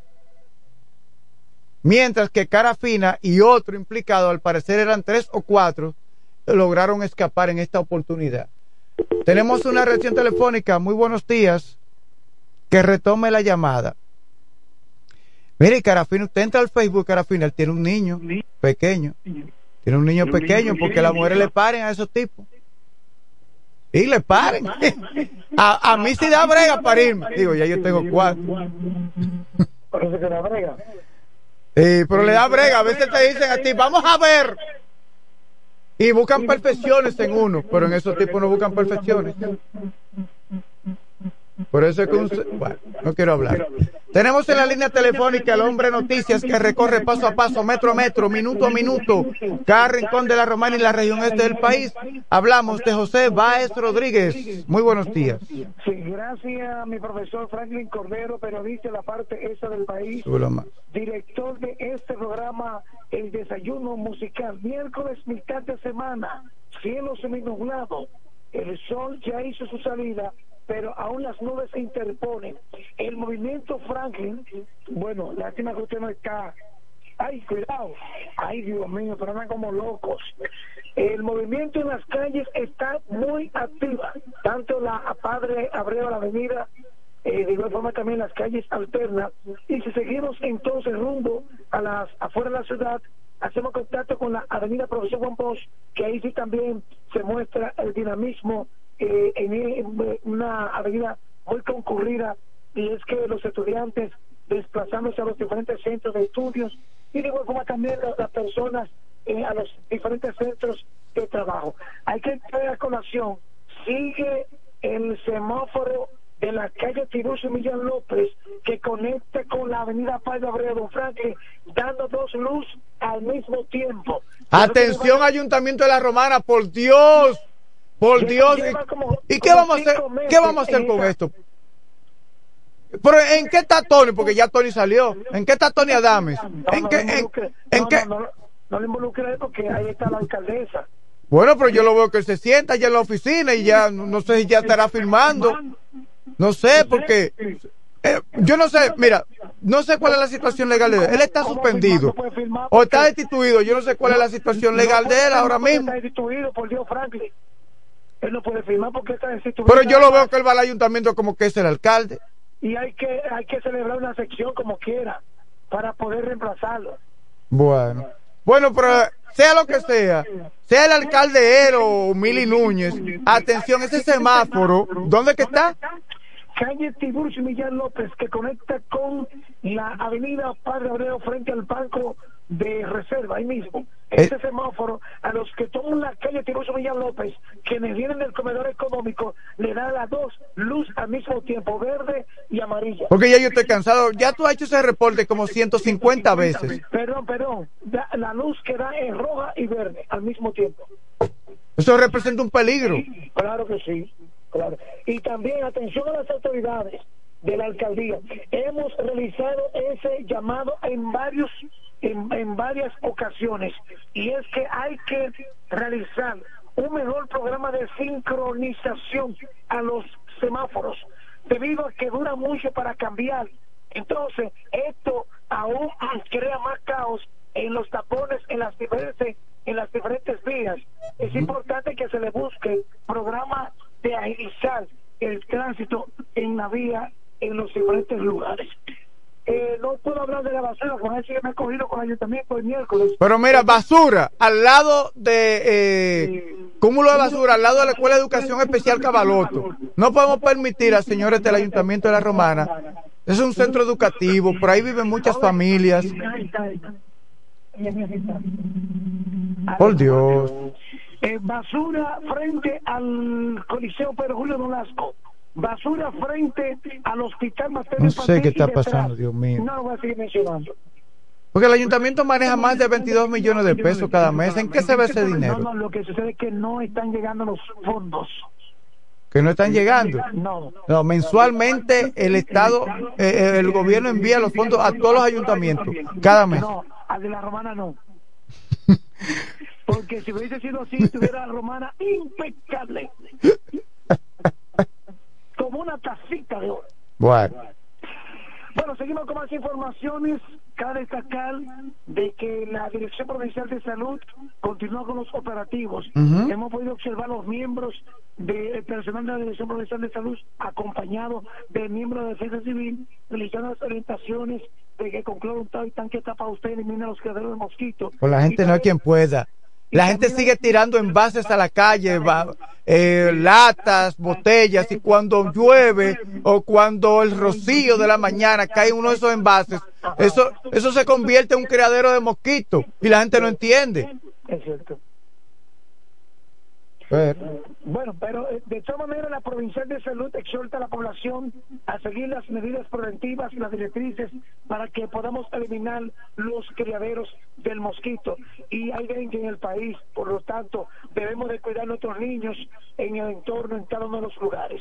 mientras que Carafina y otro implicado, al parecer eran tres o cuatro, lograron escapar en esta oportunidad. Tenemos una reacción telefónica, muy buenos días, que retome la llamada. Mire, Carafina, usted entra al Facebook, Carafina, él tiene un niño pequeño. Tiene un niño pequeño porque las mujeres le paren a esos tipos. Y le paren. A, mí sí da brega para irme. Digo, ya yo tengo cuatro. Sí, pero le da brega. A veces te dicen a ti, vamos a ver. Y buscan perfecciones en uno, pero en esos tipos no buscan perfecciones. Por eso es que un... Bueno, no quiero hablar. Tenemos en la línea telefónica el hombre noticias que recorre paso a paso, metro a metro, minuto a minuto, cada rincón de la Romana y la región este del país. Hablamos de José Báez Rodríguez. Muy buenos días. Sí, gracias mi profesor Franklin Cordero, periodista de la parte esta del país, director de este programa El Desayuno Musical. Miércoles, mitad de semana, cielo seminublado, el sol ya hizo su salida pero aún las nubes se interponen. El movimiento Franklin, bueno, lástima que usted no está. Ay, cuidado. Ay, Dios mío, pero andan como locos. El movimiento en las calles está muy activa. Tanto la Padre Abreu, la avenida, eh, de igual forma también las calles alternas. Y si seguimos entonces rumbo a las afuera de la ciudad, hacemos contacto con la avenida Profesor Juan Bosch, que ahí sí también se muestra el dinamismo eh, en, una avenida muy concurrida y es que los estudiantes desplazándose a los diferentes centros de estudios y de igual forma también las, personas eh, a los diferentes centros de trabajo. Hay que traer a colación, sigue el semáforo de la calle Tiburcio Millán López que conecta con la avenida Padre Abreu Don Franklin, dando dos luz al mismo tiempo. Atención, Ayuntamiento de la Romana, por Dios, por Dios. ¿Y, qué vamos a hacer? ¿Qué vamos a hacer con esto? Pero ¿en qué está Tony? Porque ya Tony salió. ¿En qué está Tony Adames? ¿En qué? En, qué? No, le involucre porque ahí está la alcaldesa. Bueno, pero yo lo veo que él se sienta ya en la oficina y ya no sé si ya estará firmando. No sé, porque eh, yo no sé, mira, no sé cuál es la situación legal de él. Él está suspendido o está destituido. Yo no sé cuál es la situación legal de él ahora mismo. Está destituido por Dios Franklin. Él no puede firmar porque está destituido. Pero yo lo veo que él va al ayuntamiento como que es el alcalde. Y hay que, hay que celebrar una sección como quiera para poder reemplazarlo. Bueno. Bueno, pero sea lo que sea, sea el alcalde él o Mili Núñez, atención, ese semáforo, ¿dónde que está? calle Tiburcio Millán López, que conecta con la avenida Padre Abreu frente al banco de reserva, ahí mismo. Eh. Ese semáforo, a los que toman la calle Tiburcio Millán López, quienes vienen del comedor económico, le da las dos luz al mismo tiempo, verde y amarilla. Porque ya yo estoy cansado, ya tú has hecho ese reporte como 150 veces. Perdón, perdón, la luz que da es roja y verde al mismo tiempo. Eso representa un peligro. claro que sí. Claro. Y también atención a las autoridades de la alcaldía. Hemos realizado ese llamado en varios en, en varias ocasiones y es que hay que realizar un mejor programa de sincronización a los semáforos debido a que dura mucho para cambiar. Entonces, esto aún crea más caos en los tapones en las diferentes en las diferentes vías. Es importante que se le busque programa de agilizar el tránsito en la vía en los diferentes lugares. Eh, no puedo hablar de la basura, con eso que me he cogido con el ayuntamiento el miércoles. Pero mira, basura, al lado de eh, cúmulo de basura, al lado de la Escuela de Educación Especial Cabaloto. No podemos permitir a señores del ayuntamiento de la Romana. Es un centro educativo, por ahí viven muchas familias. Por Dios. Eh, basura frente al Coliseo Pedro Julio Nolasco. Basura frente al Hospital Materno No sé qué está pasando, Dios mío. No voy a seguir mencionando. Porque el ayuntamiento maneja más de 22 millones de pesos cada mes. ¿En qué se ve ese dinero? No, no, lo que sucede es que no están llegando los fondos. Que no están llegando. No. No, mensualmente el Estado, eh, eh, el gobierno envía los fondos a todos los ayuntamientos, cada mes. No, al de la Romana no. Porque si hubiese sido así, estuviera la romana impecable. Como una tacita de oro. Bueno. Bueno, seguimos con más informaciones. Cabe destacar de que la Dirección Provincial de Salud continúa con los operativos. Hemos podido observar los miembros del personal de la Dirección Provincial de Salud acompañado de miembros de Defensa Civil realizando las orientaciones de que con cloro y tanque tapa usted elimina los criaderos de mosquitos. Pues la gente no hay quien pueda. La gente sigue tirando envases a la calle, eh, latas, botellas, y cuando llueve o cuando el rocío de la mañana cae uno de esos envases, eso, eso se convierte en un criadero de mosquitos y la gente no entiende. Es cierto. Bueno, pero eh, de todas maneras la Provincial de Salud exhorta a la población a seguir las medidas preventivas y las directrices para que podamos eliminar los criaderos del mosquito. Y hay dengue en el país, por lo tanto, debemos de cuidar a nuestros niños en el entorno, en cada uno de los lugares.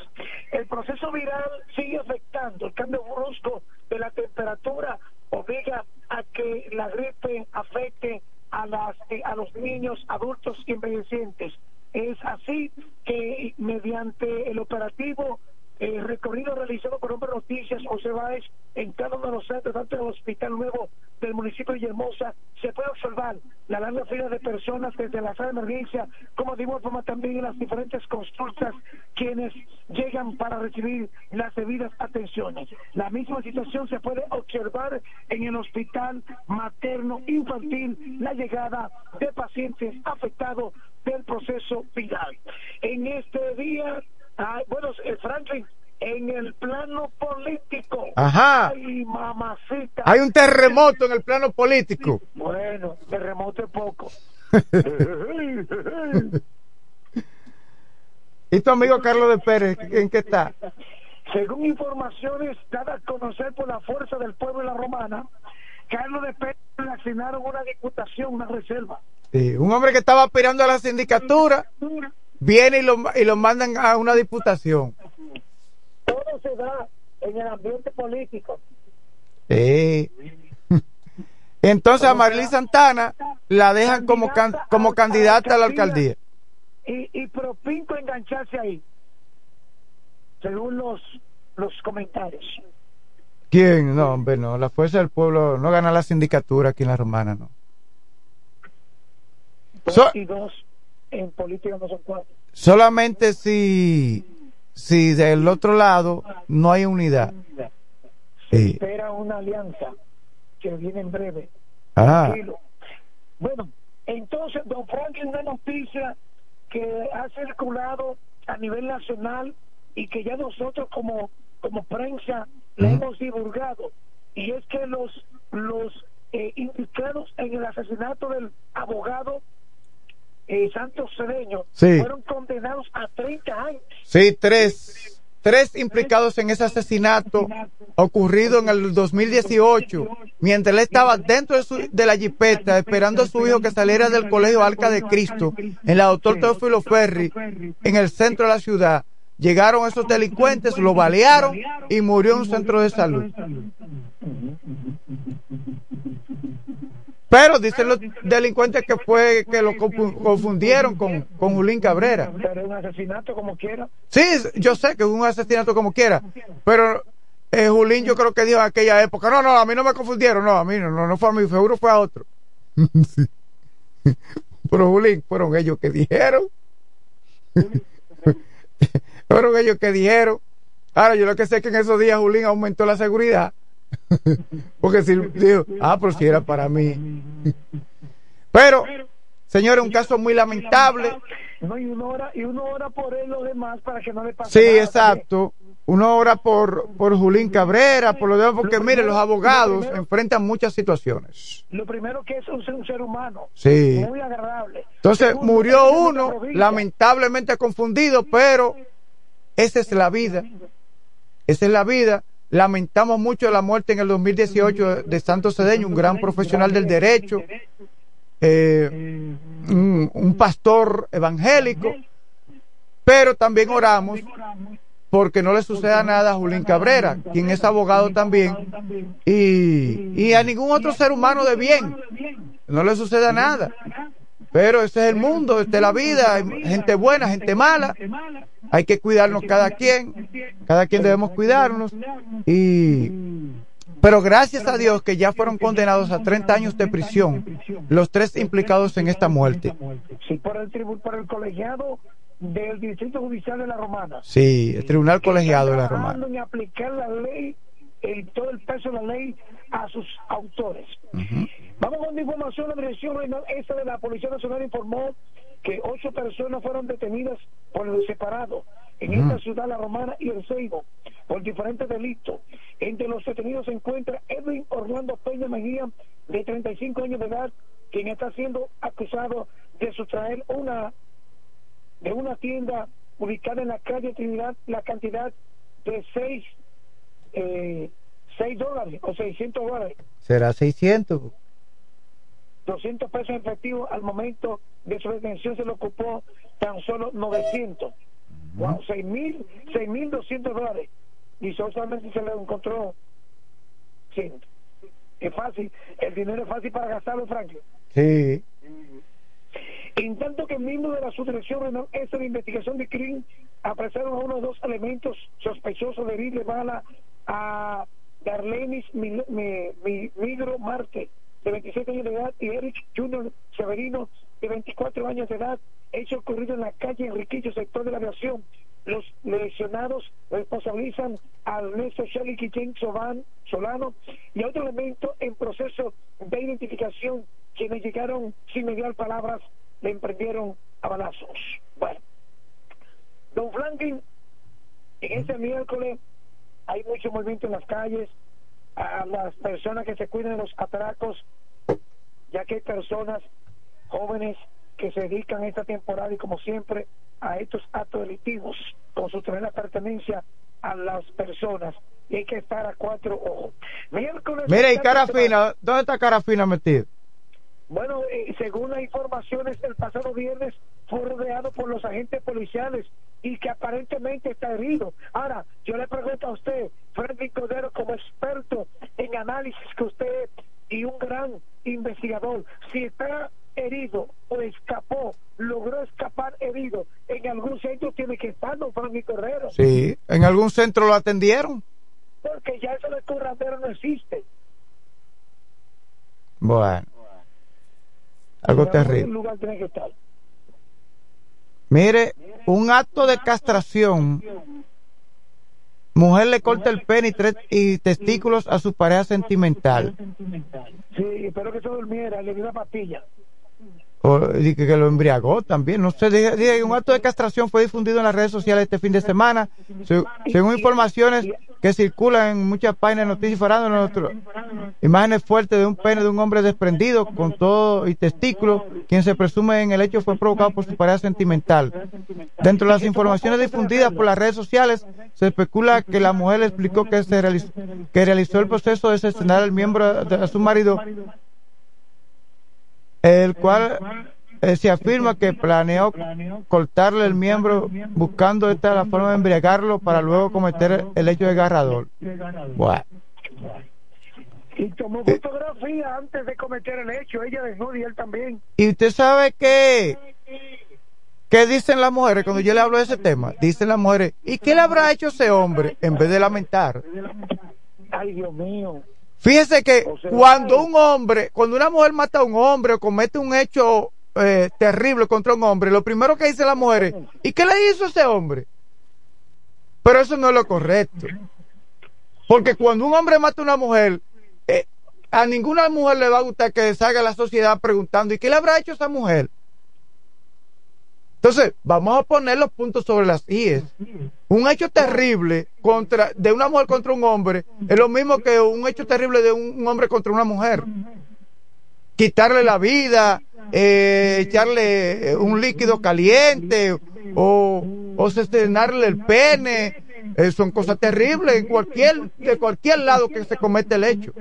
El proceso viral sigue afectando, el cambio brusco de la temperatura obliga a que la gripe afecte a, las, eh, a los niños, adultos y envejecientes es así que mediante el operativo eh, recorrido realizado por Hombre Noticias José Báez en cada uno de los centros, tanto el Hospital Nuevo del municipio de Villahermosa se puede observar la larga fila de personas desde la sala de emergencia, como de igual forma también en las diferentes consultas quienes llegan para recibir las debidas atenciones. La misma situación se puede observar en el hospital materno infantil, la llegada de pacientes afectados del proceso viral. En este día, ay, bueno, eh, Franklin, en el plano político. Ajá. Ay, mamacita. Hay un terremoto en el plano político. Bueno, terremoto es poco. ¿Y tu amigo Carlos de Pérez, en qué está? Según informaciones dadas a conocer por la Fuerza del Pueblo de la Romana, Carlos de Pérez le asignaron una diputación, una reserva. Sí, un hombre que estaba aspirando a la sindicatura viene y lo, y lo mandan a una diputación. Todo se da en el ambiente político. Sí. Entonces a Marley Santana la dejan como, can- como candidata a la alcaldía. Y, y propinco engancharse ahí, según los, los comentarios. ¿Quién? No, hombre, no. La fuerza del pueblo no gana la sindicatura aquí en la Romana, no. Dos So- y dos en política no son cuatro. Solamente si, si del otro lado no hay unidad. Sí. Espera una alianza que viene en breve. Ah. Bueno, entonces, don Franklin, una noticia que ha circulado a nivel nacional y que ya nosotros como, como prensa la hemos divulgado, y es que los, los eh, implicados en el asesinato del abogado eh, Santos Cedeño Sí. fueron condenados a 30 años. sí, tres. Tres implicados en ese asesinato ocurrido en el 2018, mientras él estaba dentro de, su- de la jipeta esperando a su hijo que saliera del colegio Arca de Cristo en la doctor Teófilo Ferri, en el centro de la ciudad. Llegaron esos delincuentes, lo balearon y murió en un centro de salud. Pero dicen los delincuentes que fue que lo confu- confundieron con, con Julín Cabrera. Pero un asesinato como quiera. Sí, yo sé que es un asesinato como quiera, pero eh, Julín yo creo que dijo en aquella época, no, no, a mí no me confundieron, no, a mí no, no, no fue a mí, seguro fue a otro. Sí. Pero Julín, fueron ellos que dijeron. fueron ellos que dijeron. Ahora, yo lo que sé es que en esos días Julín aumentó la seguridad. Porque si dijo, ah, pero si era para mí. Pero, señores, un caso muy lamentable. No, y uno ora, y uno ora por él los demás para que no le pase Sí, nada exacto. Uno ora por, por Julín Cabrera, por lo demás, porque mire, los abogados enfrentan muchas situaciones. Lo primero que es un, ser- un ser humano. Sí. Muy agradable. Entonces Segundo, murió uno, lamentablemente confundido, pero esa es la vida. Esa es la vida. Lamentamos mucho la muerte en el 2018 de Santos Cedeño, un gran profesional del derecho, eh, un, pastor evangélico, pero también oramos porque no le suceda nada a Julín Cabrera, quien es abogado también, y a ningún otro ser humano de bien, no le suceda nada. Pero ese es el mundo, esta es la vida, hay gente buena, gente mala, hay que cuidarnos cada quien, cada quien debemos cuidarnos, y pero gracias a Dios que ya fueron condenados a 30 años de prisión los tres implicados en esta muerte. Sí, por el, por el colegiado del Distrito Judicial de la Romana. Sí, el Tribunal Colegiado de la Romana. en aplicar la ley, el, todo el peso de la ley a sus autores. Vamos con la información. La Dirección Regional Este de la Policía Nacional informó que ocho personas fueron detenidas por el separado en esta ciudad, La Romana y el Seibo, por diferentes delitos. Entre los detenidos se encuentra Edwin Orlando Peña Mejía, de 35 años de edad, quien está siendo acusado de sustraer una de una tienda ubicada en la calle Trinidad la cantidad de 6 eh, seis dólares o 600 dólares, Será 600. 200 pesos en efectivo. Al momento de su detención se le ocupó tan solo 900. Wow, 6.000, 6.200 dólares. Y solamente se le encontró 100. Es fácil, el dinero es fácil para gastarlo, Franklin. Sí. En tanto que miembros de la subdirección renal esta de investigación de crimen apresaron a unos dos elementos sospechosos de herirle bala a, de Arlenis Migro Marte, de 27 años de edad, y Eric Junior Severino, de 24 años de edad, hecho ocurrido en la calle Enriquillo, sector de la aviación. Los lesionados responsabilizan a Ernesto Shelley y James Solano y a otro elemento en proceso de identificación quienes llegaron sin mediar palabras le emprendieron a balazos. Bueno, don Franklin, en este miércoles hay mucho movimiento en las calles, a las personas que se cuidan de los atracos, ya que hay personas jóvenes que se dedican esta temporada y como siempre a estos actos delictivos con su la pertenencia a las personas y hay que estar a cuatro ojos. Miércoles Mira, y Carafina, ¿dónde está Carafina metido? Bueno, eh, según las informaciones, el pasado viernes fue rodeado por los agentes policiales y que aparentemente está herido. Ahora, yo le pregunto a usted, Freddy Cordero, como experto en análisis que usted y un gran investigador, si está herido o escapó, logró escapar herido, en algún centro tiene que estar don Frankie Cordero. Sí, en algún centro lo atendieron. Porque ya eso de curandero no existe. Bueno, algo terrible. Lugar tiene que estar. Mire, un acto de castración. Mujer le corta el pene y, tres, y testículos a su pareja sentimental. Sí, espero que se durmiera, le dio una pastilla o que, lo embriagó también. No sé, dije, un acto de castración fue difundido en las redes sociales este fin de semana. según informaciones que circulan en muchas páginas de noticias imágenes fuertes de un pene de un hombre desprendido con todo y testículo, quien se presume en el hecho fue provocado por su pareja sentimental. Dentro de las informaciones difundidas por las redes sociales, se especula que la mujer explicó que, se realizó, que realizó el proceso de asesinar al miembro de su marido el cual eh, se afirma que planeó cortarle el miembro buscando esta la forma de embriagarlo para luego cometer el hecho de agarrador. Bueno. Y tomó fotografía antes de cometer el hecho, ella desnuda y él también. ¿Y usted sabe qué? ¿Qué dicen las mujeres cuando yo le hablo de ese tema? Dicen las mujeres, ¿y qué le habrá hecho ese hombre en vez de lamentar? Ay, Dios mío. Fíjese que cuando un hombre, cuando una mujer mata a un hombre o comete un hecho eh, terrible contra un hombre, lo primero que dice la mujer es, ¿y qué le hizo ese hombre? Pero eso no es lo correcto. Porque cuando un hombre mata a una mujer, eh, a ninguna mujer le va a gustar que salga la sociedad preguntando, ¿y qué le habrá hecho esa mujer? Entonces, vamos a poner los puntos sobre las IES. Un hecho terrible contra, de una mujer contra un hombre es lo mismo que un hecho terrible de un, hombre contra una mujer. Quitarle la vida, eh, echarle un líquido caliente o, o el pene. Eh, son cosas terribles en cualquier, de cualquier lado que se comete el hecho.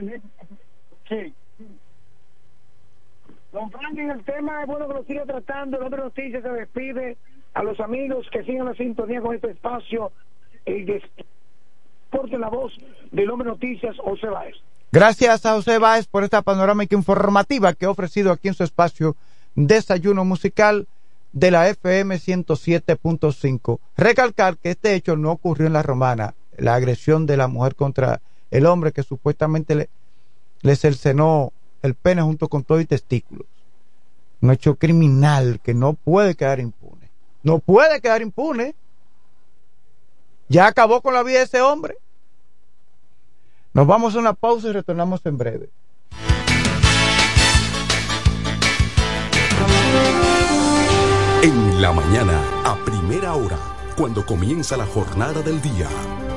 Don Franklin, el tema es bueno que lo siga tratando. El hombre noticias se despide a los amigos que sigan la sintonía con este espacio. El porte la voz del hombre noticias, José Báez. Gracias a José Báez por esta panorámica informativa que ha ofrecido aquí en su espacio Desayuno Musical de la FM 107.5. Recalcar que este hecho no ocurrió en la romana, la agresión de la mujer contra el hombre que supuestamente le, le cercenó el pene junto con todo y testículos. Un hecho criminal que no puede quedar impune. No puede quedar impune. Ya acabó con la vida de ese hombre. Nos vamos a una pausa y retornamos en breve. En la mañana, a primera hora, cuando comienza la jornada del día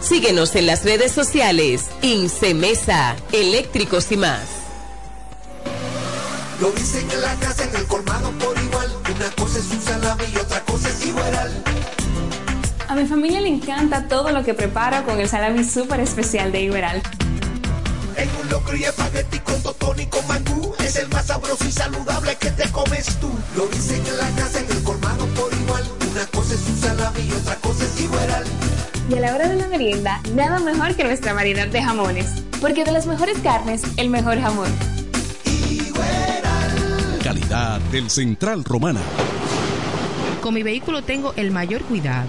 Síguenos en las redes sociales. Incemesa, eléctricos y más. Lo dicen en la casa, en el colmado por igual. Una cosa es un salami y otra cosa es igual. A mi familia le encanta todo lo que preparo con el salami súper especial de Iberal. En un locro y espagueti con totón y con mangú. Es el más sabroso y saludable que te comes tú. Lo dicen en la casa, en el colmado por igual. Una cosa es un salami y otra cosa es igual. Y a la hora de la merienda, nada mejor que nuestra variedad de jamones. Porque de las mejores carnes, el mejor jamón. Calidad del Central Romana. Con mi vehículo tengo el mayor cuidado.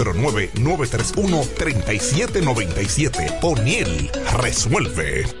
809-931-3797. O'Neill resuelve.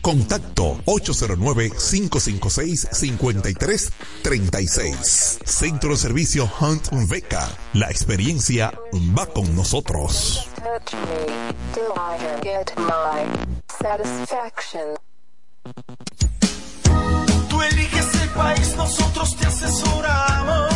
Contacto 809-556-5336. Centro de Servicio Hunt Beca. La experiencia va con nosotros. Tú eliges el país, nosotros te asesoramos.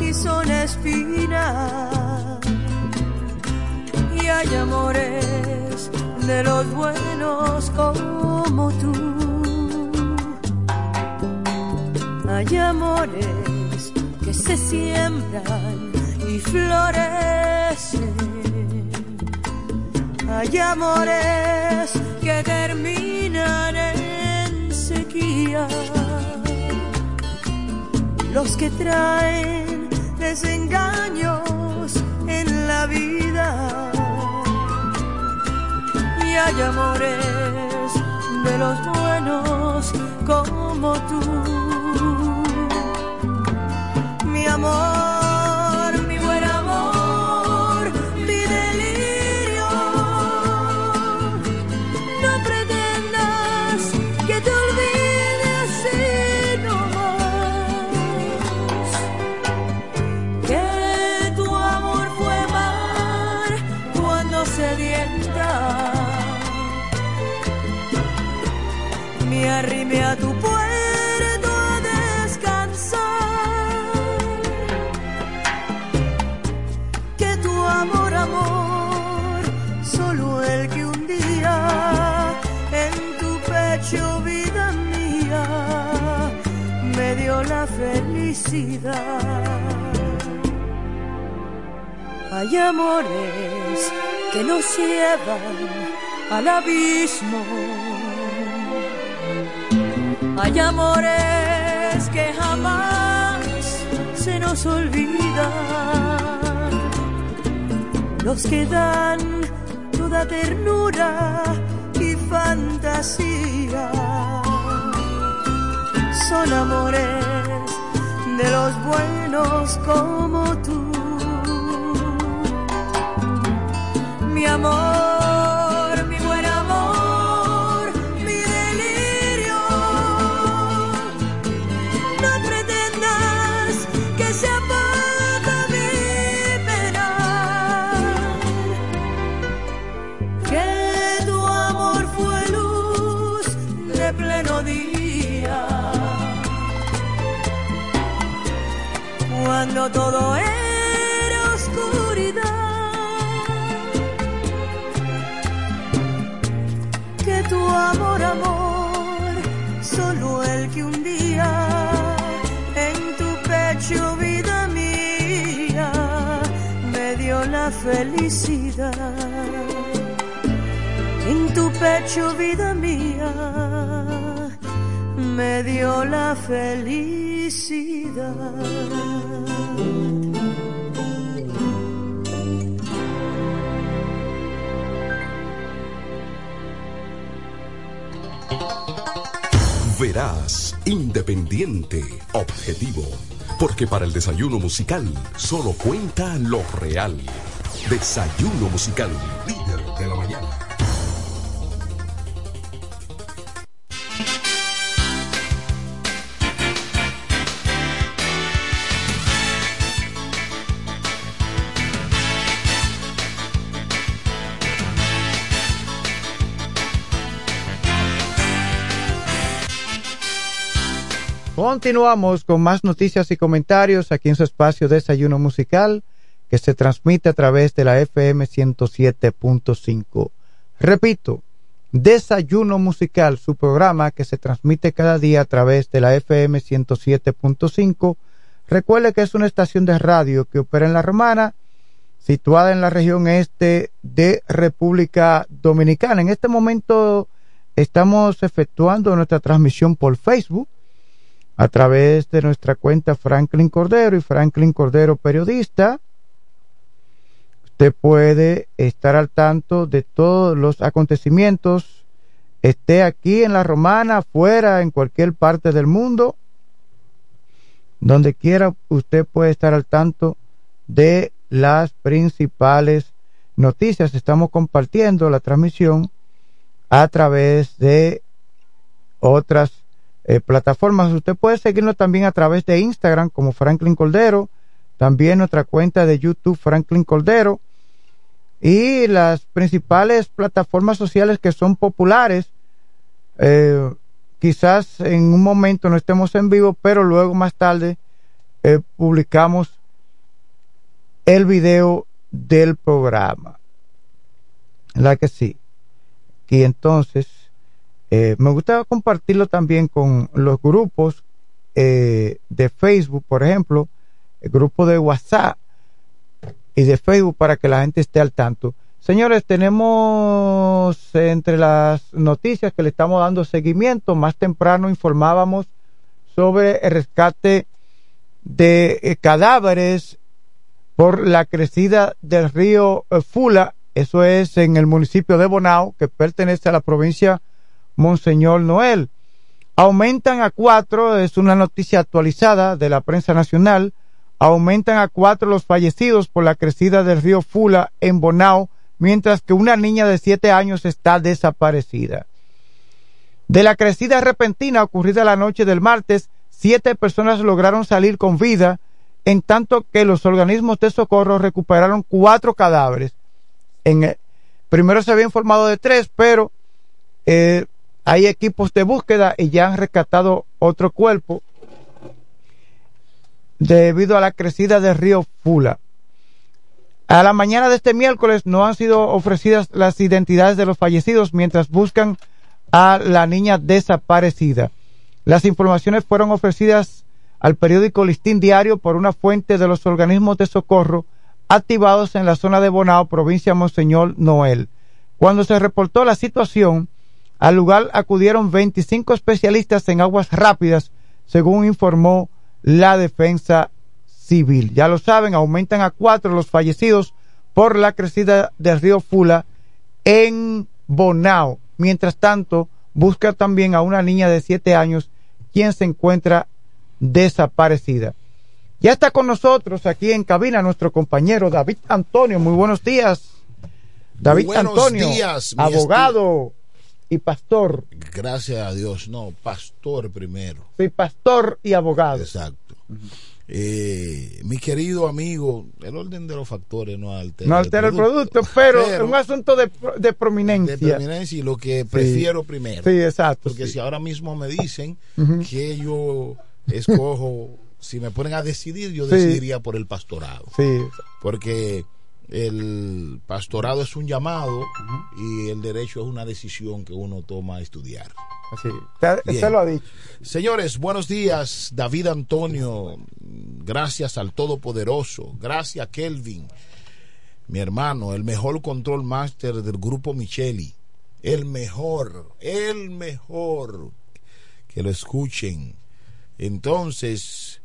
Y son espina. Y hay amores de los buenos como tú. Hay amores que se siembran y florecen. Hay amores que terminan en sequía. Los que traen desengaños en la vida. Y hay amores de los buenos como tú Hay amores que nos llevan al abismo. Hay amores que jamás se nos olvidan los que dan toda ternura y fantasía. Son amores de los buenos como tú. Mi amor, Todo era oscuridad. que tu amor, amor, solo el que un día en tu pecho, vida mía, me dio la felicidad. En tu pecho, vida mía, me dio la felicidad. Verás, independiente, objetivo, porque para el desayuno musical solo cuenta lo real. Desayuno musical, Continuamos con más noticias y comentarios aquí en su espacio Desayuno Musical que se transmite a través de la FM 107.5. Repito, Desayuno Musical, su programa que se transmite cada día a través de la FM 107.5. Recuerde que es una estación de radio que opera en La Romana, situada en la región este de República Dominicana. En este momento estamos efectuando nuestra transmisión por Facebook a través de nuestra cuenta Franklin Cordero y Franklin Cordero Periodista. Usted puede estar al tanto de todos los acontecimientos, esté aquí en la Romana, fuera, en cualquier parte del mundo, donde quiera usted puede estar al tanto de las principales noticias. Estamos compartiendo la transmisión a través de otras eh, plataformas. Usted puede seguirnos también a través de Instagram como Franklin Coldero, también nuestra cuenta de YouTube Franklin Coldero y las principales plataformas sociales que son populares. Eh, quizás en un momento no estemos en vivo, pero luego más tarde eh, publicamos el video del programa. La que sí. Y entonces eh, me gustaba compartirlo también con los grupos eh, de Facebook, por ejemplo, el grupo de WhatsApp y de Facebook para que la gente esté al tanto. Señores, tenemos entre las noticias que le estamos dando seguimiento, más temprano informábamos sobre el rescate de eh, cadáveres por la crecida del río Fula, eso es en el municipio de Bonao, que pertenece a la provincia Monseñor Noel. Aumentan a cuatro, es una noticia actualizada de la prensa nacional, aumentan a cuatro los fallecidos por la crecida del río Fula en Bonao, mientras que una niña de siete años está desaparecida. De la crecida repentina ocurrida la noche del martes, siete personas lograron salir con vida, en tanto que los organismos de socorro recuperaron cuatro cadáveres. En, primero se había informado de tres, pero eh, hay equipos de búsqueda y ya han rescatado otro cuerpo debido a la crecida del río Fula. A la mañana de este miércoles no han sido ofrecidas las identidades de los fallecidos mientras buscan a la niña desaparecida. Las informaciones fueron ofrecidas al periódico Listín Diario por una fuente de los organismos de socorro activados en la zona de Bonao, provincia Monseñor Noel. Cuando se reportó la situación, al lugar acudieron 25 especialistas en aguas rápidas, según informó la defensa civil. Ya lo saben, aumentan a cuatro los fallecidos por la crecida del río Fula en Bonao. Mientras tanto, busca también a una niña de siete años quien se encuentra desaparecida. Ya está con nosotros aquí en cabina nuestro compañero David Antonio. Muy buenos días. David Antonio, días, abogado y pastor. Gracias a Dios, no, pastor primero. Sí, pastor y abogado. Exacto. Eh, mi querido amigo, el orden de los factores no altera, no altera el, producto, pero, es un asunto de, de, prominencia. De prominencia y lo que prefiero sí. primero. Sí, exacto. Porque sí. si ahora mismo me dicen uh -huh. que yo escojo, si me ponen a decidir, yo sí. decidiría por el pastorado. Sí. Porque el pastorado es un llamado uh -huh. y el derecho es una decisión que uno toma a estudiar. Así, usted lo ha dicho. Señores, buenos días, David Antonio. Gracias al Todopoderoso. Gracias, Kelvin. Mi hermano, el mejor control master del grupo Micheli. El mejor, el mejor. Que lo escuchen. Entonces,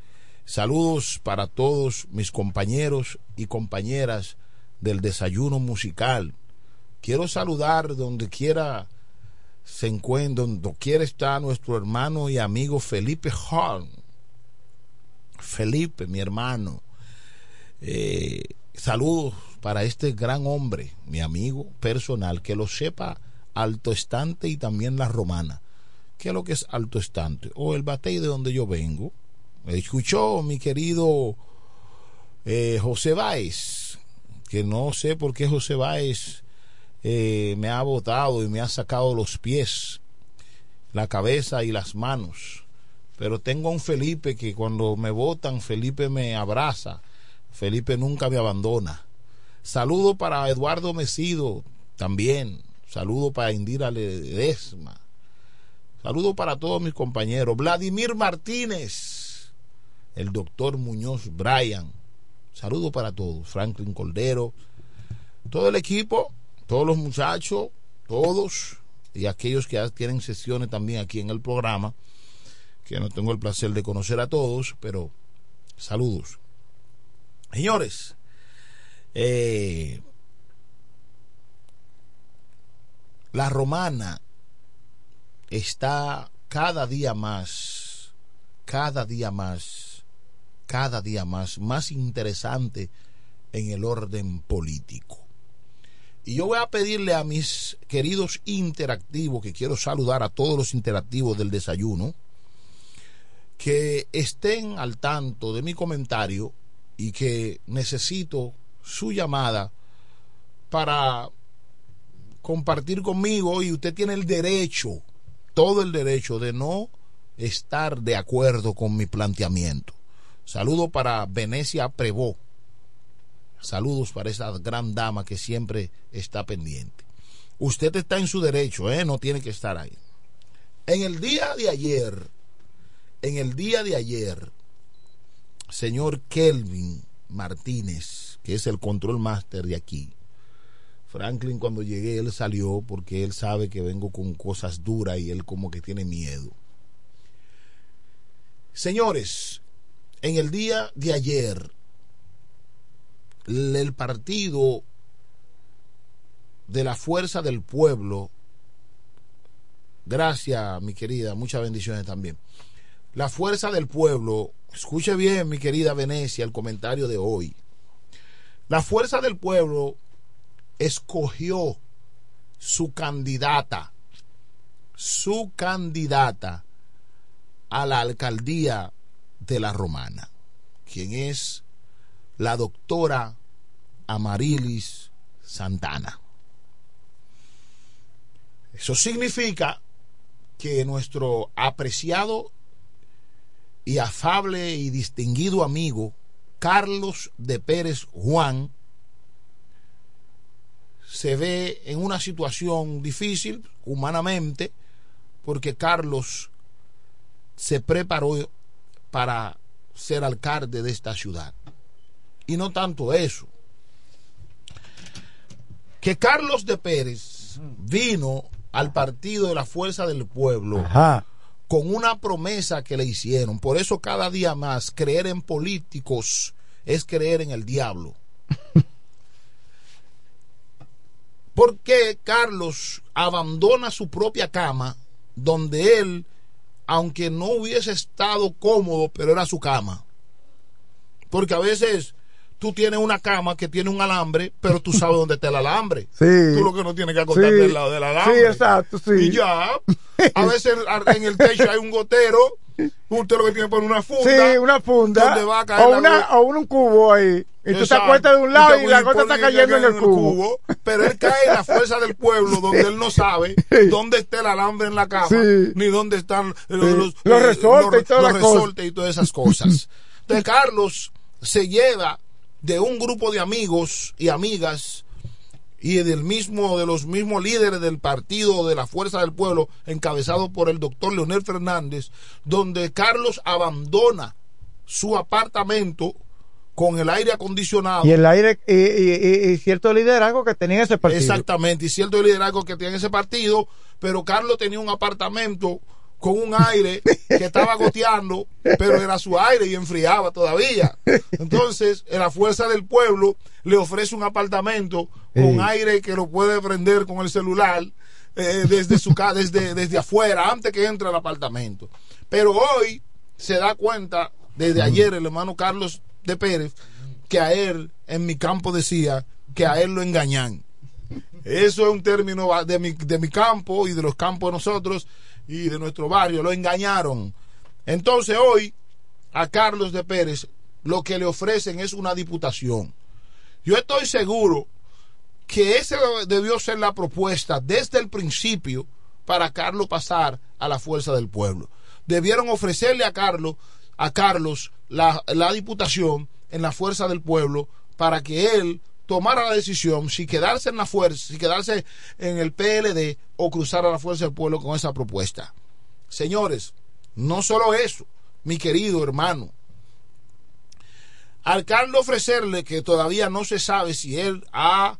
saludos para todos mis compañeros y compañeras del desayuno musical. Quiero saludar donde quiera se encuentra, donde quiera está nuestro hermano y amigo Felipe Horn. Felipe, mi hermano. Eh, saludos para este gran hombre, mi amigo personal, que lo sepa alto estante y también la romana. ¿Qué es lo que es alto estante? O el batey de donde yo vengo. Escuchó mi querido eh, José Báez, que no sé por qué José Báez eh, me ha botado y me ha sacado los pies, la cabeza y las manos. pero tengo a un Felipe que cuando me votan, Felipe me abraza, Felipe nunca me abandona. Saludo para Eduardo Mesido también, saludo para Indira Ledesma, saludo para todos mis compañeros, Vladimir Martínez, el doctor Muñoz Bryan, saludo para todos, Franklin Cordero, todo el equipo, todos los muchachos, todos y aquellos que tienen sesiones también aquí en el programa, que no tengo el placer de conocer a todos, pero saludos. Señores, eh, la romana está cada día más, cada día más, cada día más, más interesante en el orden político. Y yo voy a pedirle a mis queridos interactivos, que quiero saludar a todos los interactivos del desayuno, que estén al tanto de mi comentario y que necesito su llamada para compartir conmigo y usted tiene el derecho, todo el derecho de no estar de acuerdo con mi planteamiento. Saludo para Venecia Prevó Saludos para esa gran dama que siempre está pendiente. Usted está en su derecho, ¿eh? no tiene que estar ahí. En el día de ayer, en el día de ayer, señor Kelvin Martínez, que es el control master de aquí, Franklin cuando llegué él salió porque él sabe que vengo con cosas duras y él como que tiene miedo. Señores, en el día de ayer el partido de la fuerza del pueblo, gracias mi querida, muchas bendiciones también. La fuerza del pueblo, escuche bien mi querida Venecia el comentario de hoy. La fuerza del pueblo escogió su candidata, su candidata a la alcaldía de la Romana, quien es la doctora Amarilis Santana. Eso significa que nuestro apreciado y afable y distinguido amigo Carlos de Pérez Juan se ve en una situación difícil humanamente porque Carlos se preparó para ser alcalde de esta ciudad. Y no tanto eso. Que Carlos de Pérez vino al partido de la Fuerza del Pueblo con una promesa que le hicieron. Por eso cada día más creer en políticos es creer en el diablo. Porque Carlos abandona su propia cama donde él, aunque no hubiese estado cómodo, pero era su cama. Porque a veces tú tienes una cama que tiene un alambre, pero tú sabes dónde está el alambre. Sí. Tú lo que no tienes que acostarte del lado del alambre. Sí, exacto, sí. Y ya, a veces en el techo hay un gotero, usted lo que tiene por una funda. Sí, una funda. Donde va a caer o, una, o un cubo ahí. Y tú te acuestas de un lado y, la gota está cayendo en el cubo. Pero él cae en la fuerza del pueblo donde él no sabe dónde está el alambre en la cama, Sí. ni dónde están los, Sí. los, Los eh, resortes y todas los resortes y todas esas cosas. Entonces Carlos se lleva de un grupo de amigos y amigas y del mismo de los mismos líderes del partido de la Fuerza del Pueblo encabezado por el doctor Leonel Fernández donde Carlos abandona su apartamento con el aire acondicionado Y el aire y, y- y- y cierto liderazgo que tenía ese partido. Exactamente, y cierto liderazgo que tiene ese partido, pero Carlos tenía un apartamento con un aire que estaba goteando, pero era su aire y enfriaba todavía. Entonces, en la fuerza del pueblo le ofrece un apartamento con Sí. aire que lo puede prender con el celular eh, desde su casa, desde, desde afuera, antes que entre al apartamento. Pero hoy se da cuenta, desde ayer, el hermano Carlos de Pérez, que a él, en mi campo decía, que a él lo engañan. Eso es un término de mi, de mi campo y de los campos de nosotros y de nuestro barrio. Lo engañaron. Entonces hoy a Carlos de Pérez lo que le ofrecen es una diputación. Yo estoy seguro que esa debió ser la propuesta desde el principio para Carlos pasar a la fuerza del pueblo. debieron ofrecerle a Carlos, a Carlos la, la diputación en la fuerza del pueblo para que él tomara la decisión si quedarse en la fuerza, si quedarse en el PLD o cruzar a la fuerza del pueblo con esa propuesta. Señores, no solo eso, mi querido hermano, al Carlos ofrecerle que todavía no se sabe si él ha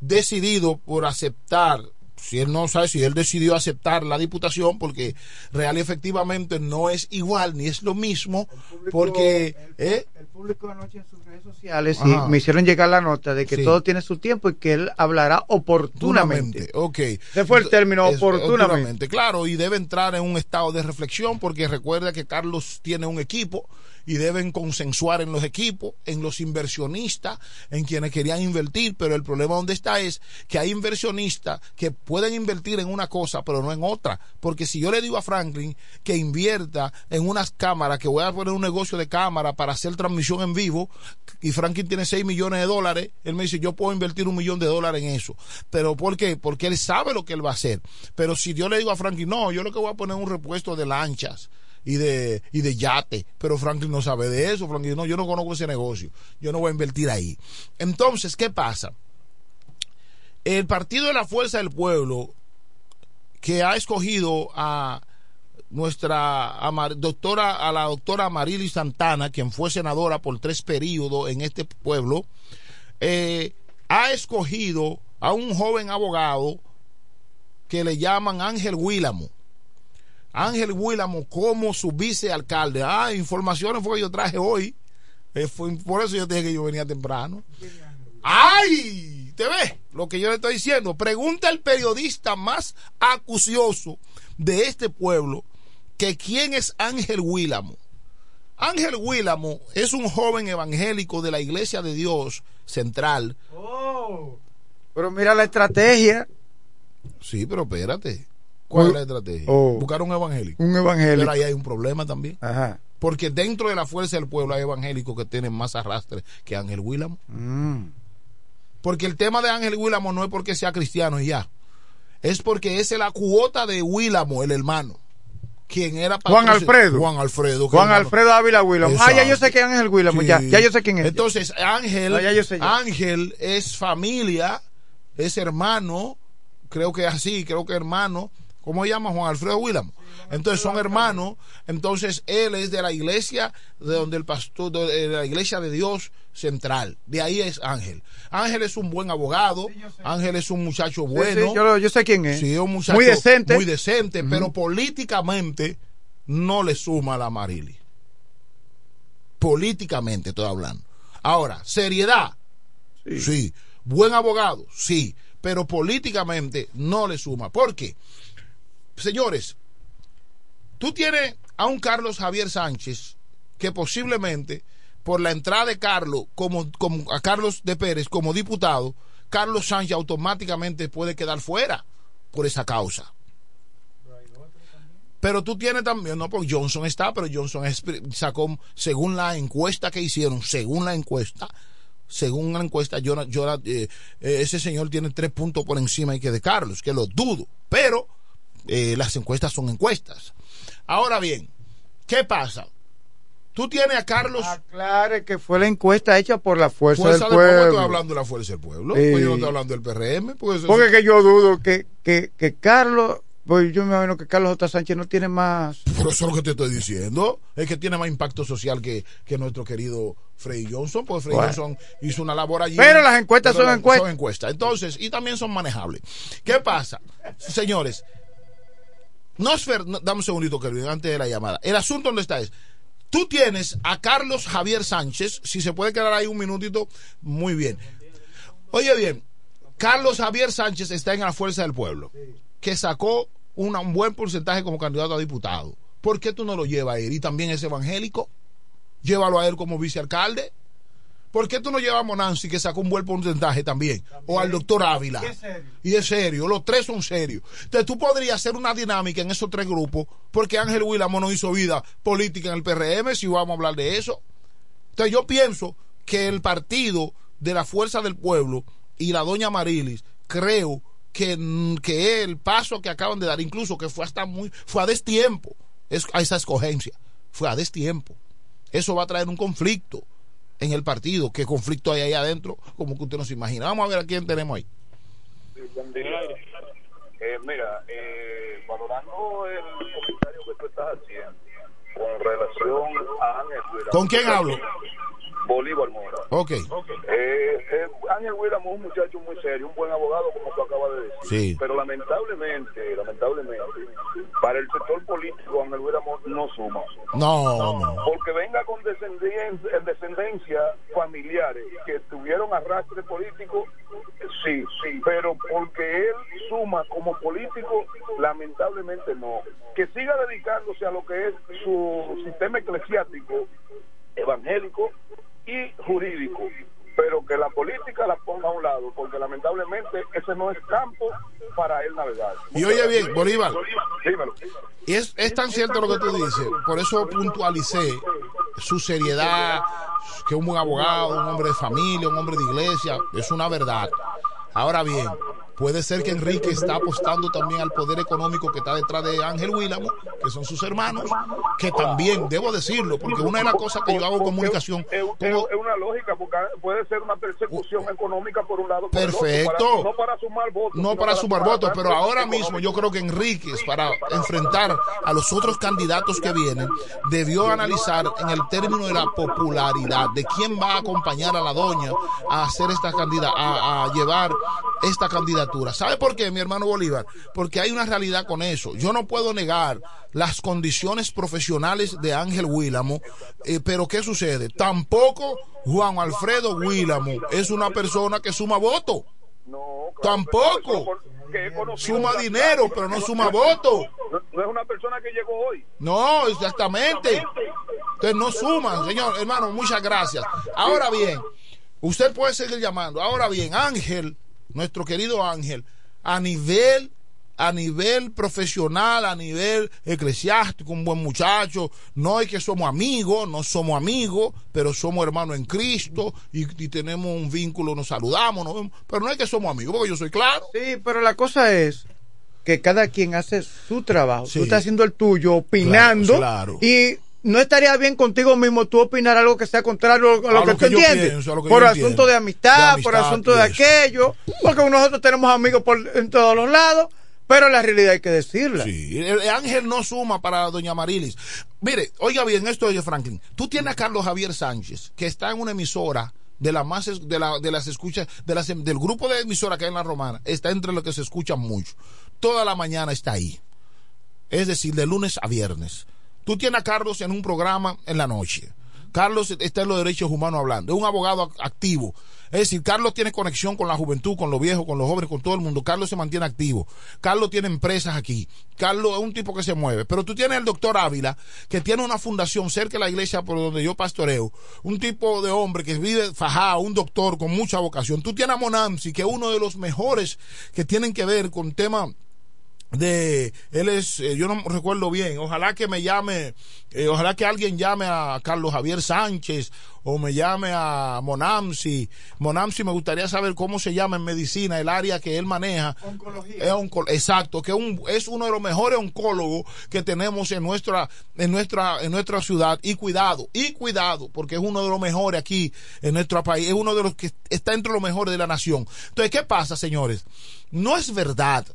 decidido por aceptar si él no sabe si él decidió aceptar la diputación porque real y efectivamente no es igual ni es lo mismo porque ¿eh? El público anoche en sus redes sociales sí, me hicieron llegar la nota de que Sí. todo tiene su tiempo y que él hablará oportunamente. Ok. Ese fue el término, Es- oportunamente. Claro, y debe entrar en un estado de reflexión porque recuerda que Carlos tiene un equipo y deben consensuar en los equipos, en los inversionistas, en quienes querían invertir, pero el problema donde está es que hay inversionistas que pueden invertir en una cosa, pero no en otra, porque si yo le digo a Franklin que invierta en unas cámaras, que voy a poner un negocio de cámara para hacer transmisión en vivo, y Franklin tiene 6 millones de dólares, él me dice, yo puedo invertir un millón de dólares en eso. ¿Pero por qué? Porque él sabe lo que él va a hacer. Pero si yo le digo a Franklin, no, yo lo que voy a poner es un repuesto de lanchas y de, y de yate, pero Franklin no sabe de eso, Franklin, no, yo no conozco ese negocio, yo no voy a invertir ahí. Entonces, ¿qué pasa? El Partido de la Fuerza del Pueblo, que ha escogido a nuestra doctora, a la doctora Marily Santana, quien fue senadora por tres periodos en este pueblo, eh, ha escogido a un joven abogado que le llaman Ángel Willamo. Ángel Willamo como su vicealcalde. Ah, informaciones fue que yo traje hoy. Eh, fue- por eso yo te dije que yo venía temprano. ¡Ay! ¿Te ves lo que yo le estoy diciendo? Pregunta el periodista más acucioso de este pueblo que quién es Ángel Willamo. Ángel Willamo es un joven evangélico de la Iglesia de Dios Central. Pero mira la estrategia. Sí, pero espérate. ¿Cuál es la estrategia? Oh. Buscar un evangélico. Un evangélico. Pero ahí hay un problema también. Ajá. Porque dentro de la fuerza del pueblo hay evangélicos que tienen más arrastre que Ángel Willamo. Mm. Porque el tema de Ángel Willamo no es porque sea cristiano y ya. Es porque es la cuota de Willamo, el hermano. Quien era Juan Alfredo. Juan Alfredo. Juan hermano- Alfredo Ávila Willamo. Ah, ya yo sé que es Ángel Willamo, ya. Sí. Ya yo sé quién es. Entonces, Ángel, No, ya yo sé ya. Ángel es familia, es hermano, creo que así, creo que hermano. ¿Cómo se llama Juan Alfredo Willamo? Entonces son hermanos. Entonces él es de la iglesia de donde el pastor, de la iglesia de Dios central. De ahí es Ángel. Ángel es un buen abogado. Ángel es un muchacho Sí, bueno. sí, yo, sé quién es. Sí, es un muchacho Muy decente. Muy decente, pero políticamente no le suma a la Marili. Políticamente estoy hablando. Ahora, seriedad. Sí. Buen abogado, sí. Pero políticamente no le suma. ¿Por qué? Señores, tú tienes a un Carlos Javier Sánchez que posiblemente por la entrada de Carlos como, a Carlos de Pérez como diputado, Carlos Sánchez automáticamente puede quedar fuera por esa causa. Pero tú tienes también, no, porque Johnson está, pero Johnson sacó, según la encuesta que hicieron, según la encuesta, según la encuesta, eh, eh, ese señor tiene tres puntos por encima y que de Carlos, que lo dudo, pero eh, las encuestas son encuestas. Ahora bien, ¿qué pasa? Tú tienes a Carlos. Aclare que fue la encuesta hecha por la fuerza, Fuerza del del Pueblo, pueblo. estoy hablando de la Fuerza del Pueblo. Sí. Pues yo no estoy hablando del PRM. Pues Porque que yo dudo que, que, que Carlos, pues yo me imagino que Carlos J. Sánchez no tiene más. Pero eso es lo que te estoy diciendo. Es que tiene más impacto social que, que nuestro querido Frey Johnson, porque Frey Bueno. Johnson hizo una labor allí. Pero las encuestas son encuestas. Son encuestas. Entonces, y también son manejables. ¿Qué pasa? Señores, no es ver, no, dame un segundito, Kelvin, antes de la llamada. El asunto donde está es, tú tienes a Carlos Javier Sánchez, si se puede quedar ahí un minutito, muy bien. Oye bien, Carlos Javier Sánchez está en la Fuerza del Pueblo, que sacó un buen porcentaje como candidato a diputado. ¿Por qué tú no lo llevas a él? Y también es evangélico. Llévalo a él como vicealcalde. ¿Por qué tú no llevas a Monanzi, que sacó un buen porcentaje también? O al doctor Ávila. Y es serio, los tres son serios. Entonces tú podrías hacer una dinámica en esos tres grupos, porque Ángel Willamo no hizo vida política en el PRM, si vamos a hablar de eso. Entonces yo pienso que el partido de la Fuerza del Pueblo y la doña Marilis, creo que, que el paso que acaban de dar, incluso que fue hasta muy, fue a destiempo, es, a esa escogencia. Fue a destiempo. Eso va a traer un conflicto en el partido. ¿Qué conflicto hay ahí adentro? Como que usted no se imagina. Vamos a ver a quién tenemos ahí. Eh, mira, eh, valorando el comentario que tú estás haciendo con relación a Ángel. ¿Con quién hablo? Bolívar Mora. Ok. Eh, eh, Ángel Huila es un muchacho muy serio, un buen abogado, como tú acabas de decir. Sí. Pero lamentablemente, lamentablemente, para el sector político, Ángel Huila no suma. No, no. Porque venga con descendencia, descendencia familiares que tuvieron arrastre político, sí, sí, pero porque él suma como político, lamentablemente no. Que siga dedicándose a lo que es su sistema eclesiástico, evangélico y jurídico, pero que la política la ponga a un lado, porque lamentablemente ese no es campo para él navegar. Y oye bien, Bolívar. Dímelo. Y es, es tan cierto lo que tú dices, por eso puntualicé su seriedad, que un buen abogado, un hombre de familia, un hombre de iglesia, es una verdad. Ahora bien, puede ser que Enrique está apostando también al poder económico que está detrás de Ángel Willamo, que son sus hermanos, que también, debo decirlo, porque una de las cosas que yo hago comunicación, Es, es- es una lógica, porque puede ser una persecución económica por un lado. por el otro, Perfecto. para- no para sumar votos. no para sumar para- votos, pero ahora mismo yo creo que Enríquez, para enfrentar a los otros candidatos que vienen, debió analizar en el término de la popularidad, de quién va a acompañar a la doña a hacer esta candidata, a, a llevar esta candidatura. ¿Sabe por qué, mi hermano Bolívar? Porque hay una realidad con eso. Yo no puedo negar las condiciones profesionales de Ángel Willamo, eh, pero ¿qué sucede? Tampoco Juan Alfredo Willamo es una persona que suma votos. Tampoco. he conocido Suma dinero, pero no suma votos. No, no es una persona que llegó hoy. No, exactamente. Entonces no suman, señor, hermano, muchas gracias. Ahora bien, usted puede seguir llamando. Ahora bien, Ángel, nuestro querido Ángel, a nivel a nivel profesional, a nivel eclesiástico, un buen muchacho. No es que somos amigos, no somos amigos, pero somos hermanos en Cristo y, y tenemos un vínculo, nos saludamos, nos vemos, pero no es que somos amigos, porque yo soy claro. Sí, pero la cosa es que cada quien hace su trabajo. Sí. Tú estás haciendo el tuyo, opinando. Claro, claro. Y no estaría bien contigo mismo tú opinar algo que sea contrario a lo, A lo tú que yo entiendes. pienso, a lo que por asunto entiendo. de amistad, De por asunto de eso. aquello. Porque nosotros tenemos amigos por, en todos los lados. Pero la realidad hay que decirla. Sí, el, el ángel no suma para doña Marilis. Mire, oiga bien esto de Franklin. Tú tienes a Carlos Javier Sánchez, que está en una emisora de, la más, de, la, de las escuchas, de las, del grupo de emisora que hay en la romana, está entre los que se escuchan mucho. Toda la mañana está ahí. Es decir, de lunes a viernes. Tú tienes a Carlos en un programa en la noche. Carlos está en los derechos humanos hablando. Es un abogado ac- activo. Es decir, Carlos tiene conexión con la juventud, con los viejos, con los jóvenes, con todo el mundo. Carlos se mantiene activo. Carlos tiene empresas aquí. Carlos es un tipo que se mueve. Pero tú tienes el doctor Ávila, que tiene una fundación cerca de la iglesia por donde yo pastoreo. Un tipo de hombre que vive fajado, un doctor con mucha vocación. Tú tienes a Monamsi, que es uno de los mejores que tienen que ver con tema de él es eh, yo no recuerdo bien ojalá que me llame eh, ojalá que alguien llame a Carlos Javier Sánchez o me llame a Monamsi. Monamsi me gustaría saber cómo se llama en medicina el área que él maneja. Es onco- exacto que un- es uno de los mejores oncólogos que tenemos en nuestra en nuestra en nuestra ciudad. Y cuidado y cuidado porque es uno de los mejores aquí en nuestro país es uno de los que está entre los mejores de la nación. Entonces qué pasa señores no es verdad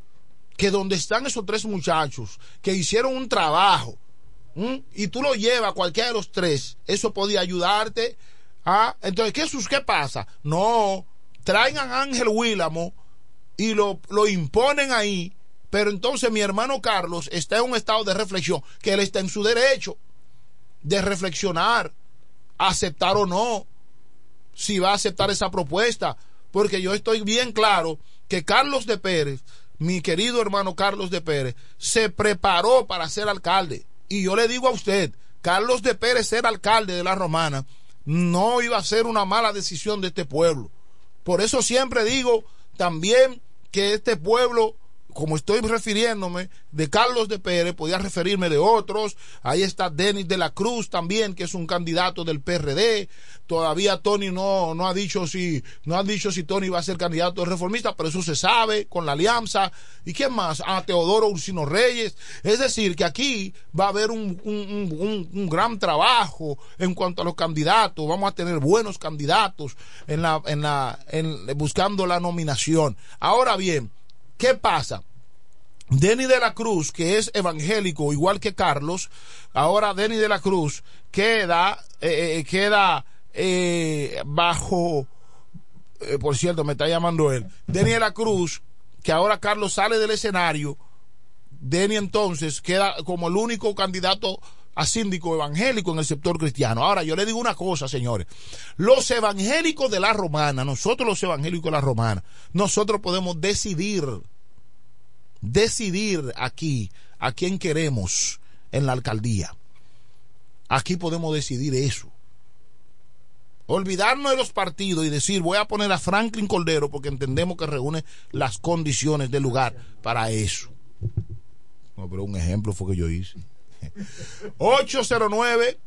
que donde están esos tres muchachos que hicieron un trabajo y tú lo llevas a cualquiera de los tres, eso podía ayudarte. ¿ah? Entonces, ¿qué, ¿qué pasa? No, traigan a Ángel Willamo y lo, lo imponen ahí, pero entonces mi hermano Carlos está en un estado de reflexión, que él está en su derecho de reflexionar, aceptar o no, si va a aceptar esa propuesta, porque yo estoy bien claro que Carlos de Pérez, mi querido hermano Carlos de Pérez, se preparó para ser alcalde. Y yo le digo a usted, Carlos de Pérez ser alcalde de la Romana no iba a ser una mala decisión de este pueblo. Por eso siempre digo también que este pueblo como estoy refiriéndome de Carlos de Pérez, podía referirme de otros. Ahí está Denis de la Cruz también, que es un candidato del PRD. Todavía Tony no, no ha dicho si, no ha dicho si Tony va a ser candidato reformista, pero eso se sabe con la alianza. ¿Y quién más? A Teodoro Ursino Reyes. Es decir, que aquí va a haber un, un, un, un gran trabajo en cuanto a los candidatos. Vamos a tener buenos candidatos en la, en la, en, buscando la nominación. Ahora bien, ¿Qué pasa? Denny de la Cruz, que es evangélico igual que Carlos, ahora Denny de la Cruz queda, eh, eh, queda eh, bajo, eh, por cierto, me está llamando él, Denny de la Cruz, que ahora Carlos sale del escenario, Denny entonces queda como el único candidato a síndico evangélico en el sector cristiano. Ahora, yo le digo una cosa, señores. Los evangélicos de la romana, nosotros los evangélicos de la romana, nosotros podemos decidir decidir aquí a quién queremos en la alcaldía. Aquí podemos decidir eso. Olvidarnos de los partidos y decir voy a poner a Franklin Cordero porque entendemos que reúne las condiciones del lugar para eso. No, pero un ejemplo fue que yo hice. 809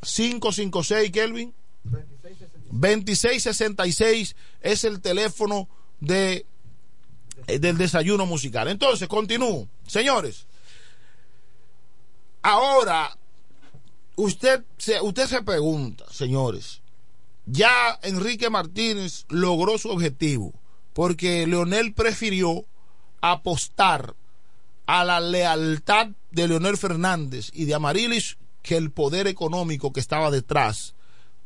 556 Kelvin 2666 es el teléfono de del desayuno musical. Entonces, continúo. Señores, ahora usted se, usted se pregunta, señores, ya Enrique Martínez logró su objetivo porque Leonel prefirió apostar a la lealtad de Leonel Fernández y de Amarilis que el poder económico que estaba detrás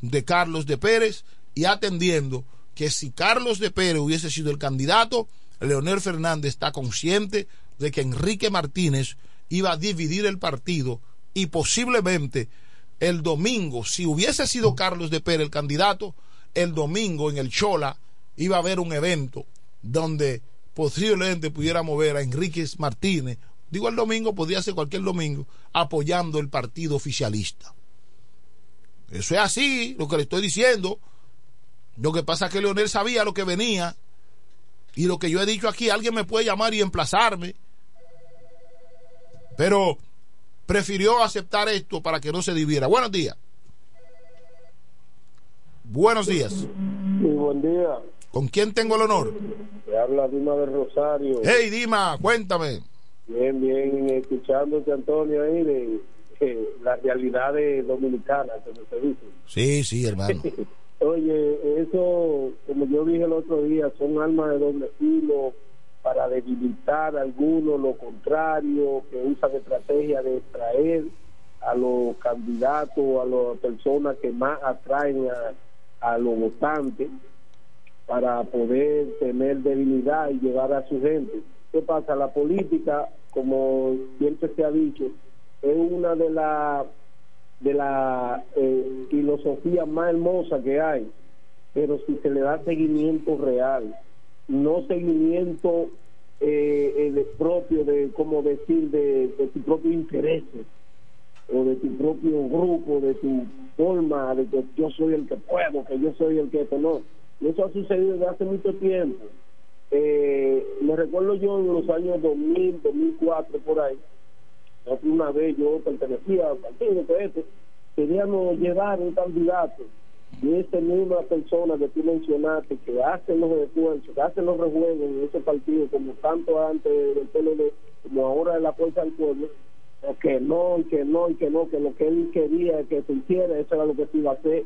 de Carlos de Pérez y atendiendo que si Carlos de Pérez hubiese sido el candidato, Leonel Fernández está consciente de que Enrique Martínez iba a dividir el partido y posiblemente el domingo, si hubiese sido Carlos de Pérez el candidato, el domingo en el Chola iba a haber un evento donde posiblemente pudiera mover a Enrique Martínez, digo el domingo, podría ser cualquier domingo, apoyando el partido oficialista. Eso es así, lo que le estoy diciendo. Lo que pasa es que Leonel sabía lo que venía y lo que yo he dicho aquí, alguien me puede llamar y emplazarme. Pero prefirió aceptar esto para que no se diviera. Buenos días. Buenos días. Muy buen día. ¿Con quién tengo el honor? Te habla Dima de Rosario. Hey, Dima, cuéntame. Bien, bien, escuchándote, Antonio, ahí de eh, las realidades dominicanas, como se dice. Sí, sí, hermano. Oye, eso, como yo dije el otro día, son armas de doble filo para debilitar a algunos, lo contrario, que usan estrategia de extraer a los candidatos, a las personas que más atraen a, a los votantes para poder tener debilidad y llevar a su gente. ¿Qué pasa? La política, como siempre se ha dicho, es una de las de la eh, filosofía más hermosa que hay, pero si se le da seguimiento real, no seguimiento eh, eh, de propio, de como decir, de, tu propio interés o de tu propio grupo, de tu forma, de que yo soy el que puedo, que yo soy el que no. Eso ha sucedido desde hace mucho tiempo. Eh, me recuerdo yo en los años 2000, 2004, por ahí, una vez yo pertenecía al partido que este, queríamos llevar un candidato y esa misma persona que tú mencionaste que hacen los esfuerzos, que hacen los rejuegos en ese partido, como tanto antes del PLD, como ahora de la Fuerza del Pueblo, que no, y que no, y que no, que lo que él quería que se hiciera, eso era lo que se iba a hacer.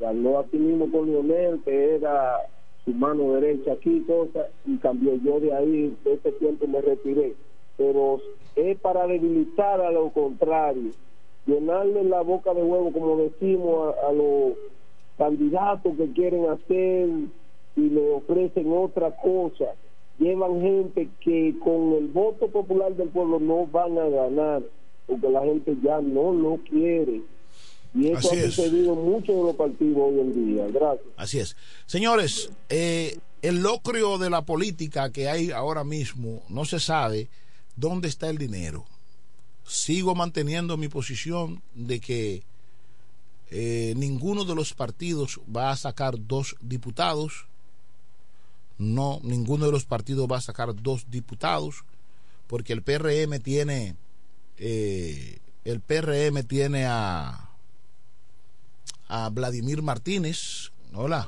Y habló así mismo con Lionel, que era su mano derecha aquí, cosas, y cambió yo de ahí, de ese tiempo me retiré. Pero es para debilitar a lo contrario, llenarle la boca de huevo, como decimos, a, a los candidatos que quieren hacer y le ofrecen otra cosa. Llevan gente que con el voto popular del pueblo no van a ganar, porque la gente ya no lo quiere. Y eso Así ha es. sucedido mucho en los partidos hoy en día. Gracias. Así es. Señores, eh, el locrio de la política que hay ahora mismo no se sabe dónde está el dinero. Sigo manteniendo mi posición de que eh, ninguno de los partidos va a sacar dos diputados. No, ninguno de los partidos va a sacar dos diputados. porque el PRM tiene, eh, el PRM tiene a, a Vladimir Martínez, hola,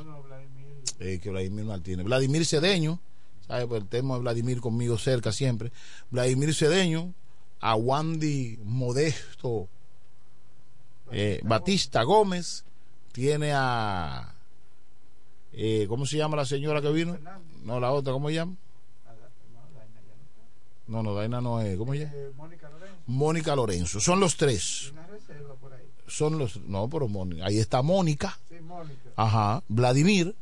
eh, que Vladimir Martínez, Vladimir Cedeño, ¿sabe? Pues el tema de Vladimir conmigo cerca siempre, Vladimir Cedeño, a Wandy Modesto eh, Batista Gómez, tiene a, eh, ¿cómo se llama la señora que vino? No, la otra, ¿cómo se llama? No, no, Daina no es, ¿cómo se llama? Mónica Lorenzo, son los tres. Son los, no, pero Mónica, ahí está Mónica. Ajá, Vladimir,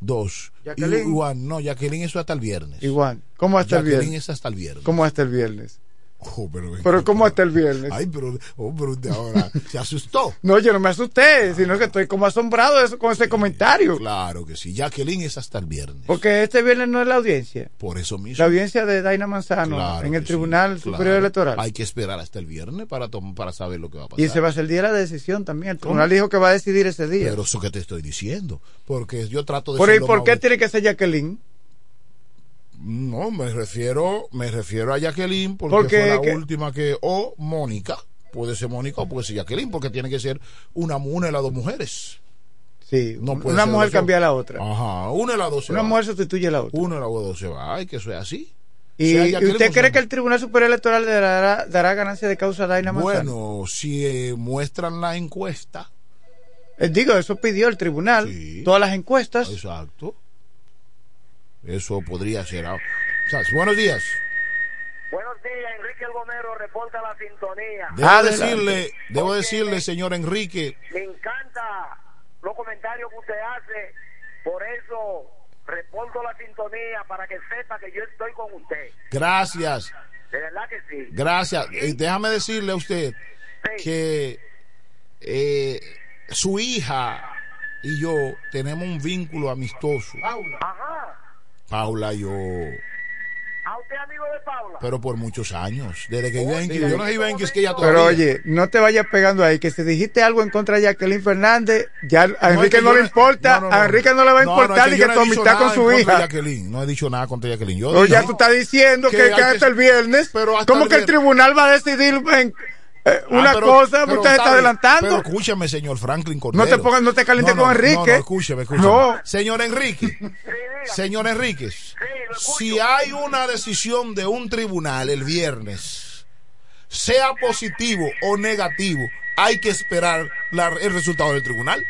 dos. Y Jacqueline. Juan, no, Jacqueline eso hasta el viernes. Igual. ¿Cómo hasta el viernes? es hasta el viernes. ¿Cómo hasta el viernes? Oh, pero, Pero ¿cómo hasta el viernes? Ay, pero, oh, pero usted ahora se asustó. No, yo no me asusté, sino que estoy como asombrado de eso, con ese comentario. Claro que sí, Jacqueline es hasta el viernes. Porque este viernes no es la audiencia. Por eso mismo. La audiencia de Daina Manzano Claro en el Tribunal sí, Superior claro. Electoral. Hay que esperar hasta el viernes para, para saber lo que va a pasar. Y se va a hacer el día de la decisión también. El ¿Cómo? tribunal dijo que va a decidir ese día. Pero eso que te estoy diciendo. Porque yo trato de ser lo ¿por qué tiene que ser Jacqueline? No, me refiero, me refiero a Jacqueline porque, Porque fue la que- última que, o Mónica, puede ser Mónica o puede ser Jacqueline, porque tiene que ser una, una de las dos mujeres. Sí, No una mujer cambia a la otra. Ajá, una de las dos se Una va. mujer sustituye a la otra. Una de las dos se va. Ay, que eso es así. ¿Y, Sea y Jacqueline, usted cree que el Tribunal Superior Electoral le dará, dará ganancia de causa a Daina Manzano? Bueno, si eh, muestran la encuesta. Eh, digo, eso pidió el tribunal. Todas las encuestas. Exacto. Eso podría ser. buenos días. Buenos días, Enrique El Gomero reporta la sintonía. Debo Adelante. decirle, debo decirle, señor Enrique, Me encanta los comentarios que usted hace, por eso reporto la sintonía para que sepa que yo estoy con usted. gracias, De verdad que sí. gracias. Eh, déjame decirle a usted que eh, su hija y yo tenemos un vínculo amistoso. Ajá. Paula y yo, ¿A usted amigo de Paula? pero por muchos años. Desde que en Yo no sé en que es que ella Pero todavía. oye, no te vayas pegando ahí, que si dijiste algo en contra de Jacqueline Fernández, ya a No, es Enrique que no le importa, no, no, a. Enrique no le va a No, no, importar es yo que no tu amistad con su hija. Jacqueline. No he dicho nada contra Jacqueline. Yo O ya tú estás diciendo que, que que que- hasta el viernes, hasta como el que el tribunal va a decidir en, eh, una Ah, pero- cosa, pero usted está sabe, adelantando. Pero escúchame, señor Franklin Cordero. No te pongas- no te calientes No, no, con Enrique. No, no, escúcheme, escúcheme. No. Señor Enrique. señor Enrique. si hay una decisión de un tribunal el viernes, sea positivo o negativo, hay que esperar la- el resultado del tribunal.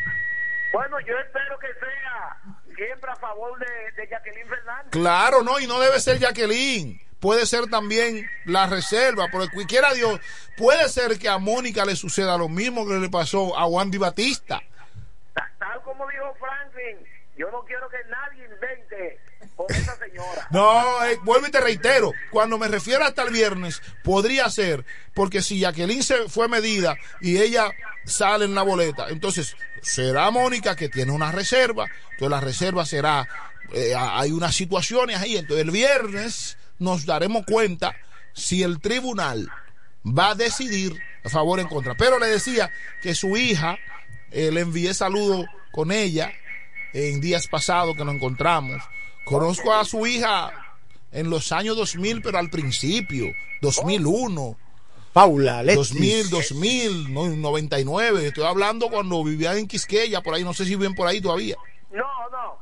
Bueno, yo espero que sea siempre a favor de, de Jacqueline Fernández. Claro, no, y no debe ser Jacqueline. Puede ser también la reserva, porque quiera Dios, puede ser que a Mónica le suceda lo mismo que le pasó a Wandy Batista. Tal como dijo Franklin, yo no quiero que nadie invente con esa señora. No, eh, vuelvo y te reitero, cuando me refiero hasta el viernes, podría ser, porque si Jacqueline se fue medida y ella sale en la boleta, entonces será Mónica que tiene una reserva, entonces la reserva será, eh, hay unas situaciones ahí, entonces el viernes nos daremos cuenta si el tribunal va a decidir a favor o en contra. Pero le decía que su hija, eh, le envié saludo con ella en días pasados que nos encontramos. Conozco a su hija en los años 2000, pero al principio, 2001. Paula, Alexis. 2000, 2000, no, 99. Estoy hablando cuando vivía en Quisqueya, por ahí, no sé si viven por ahí todavía. No, no.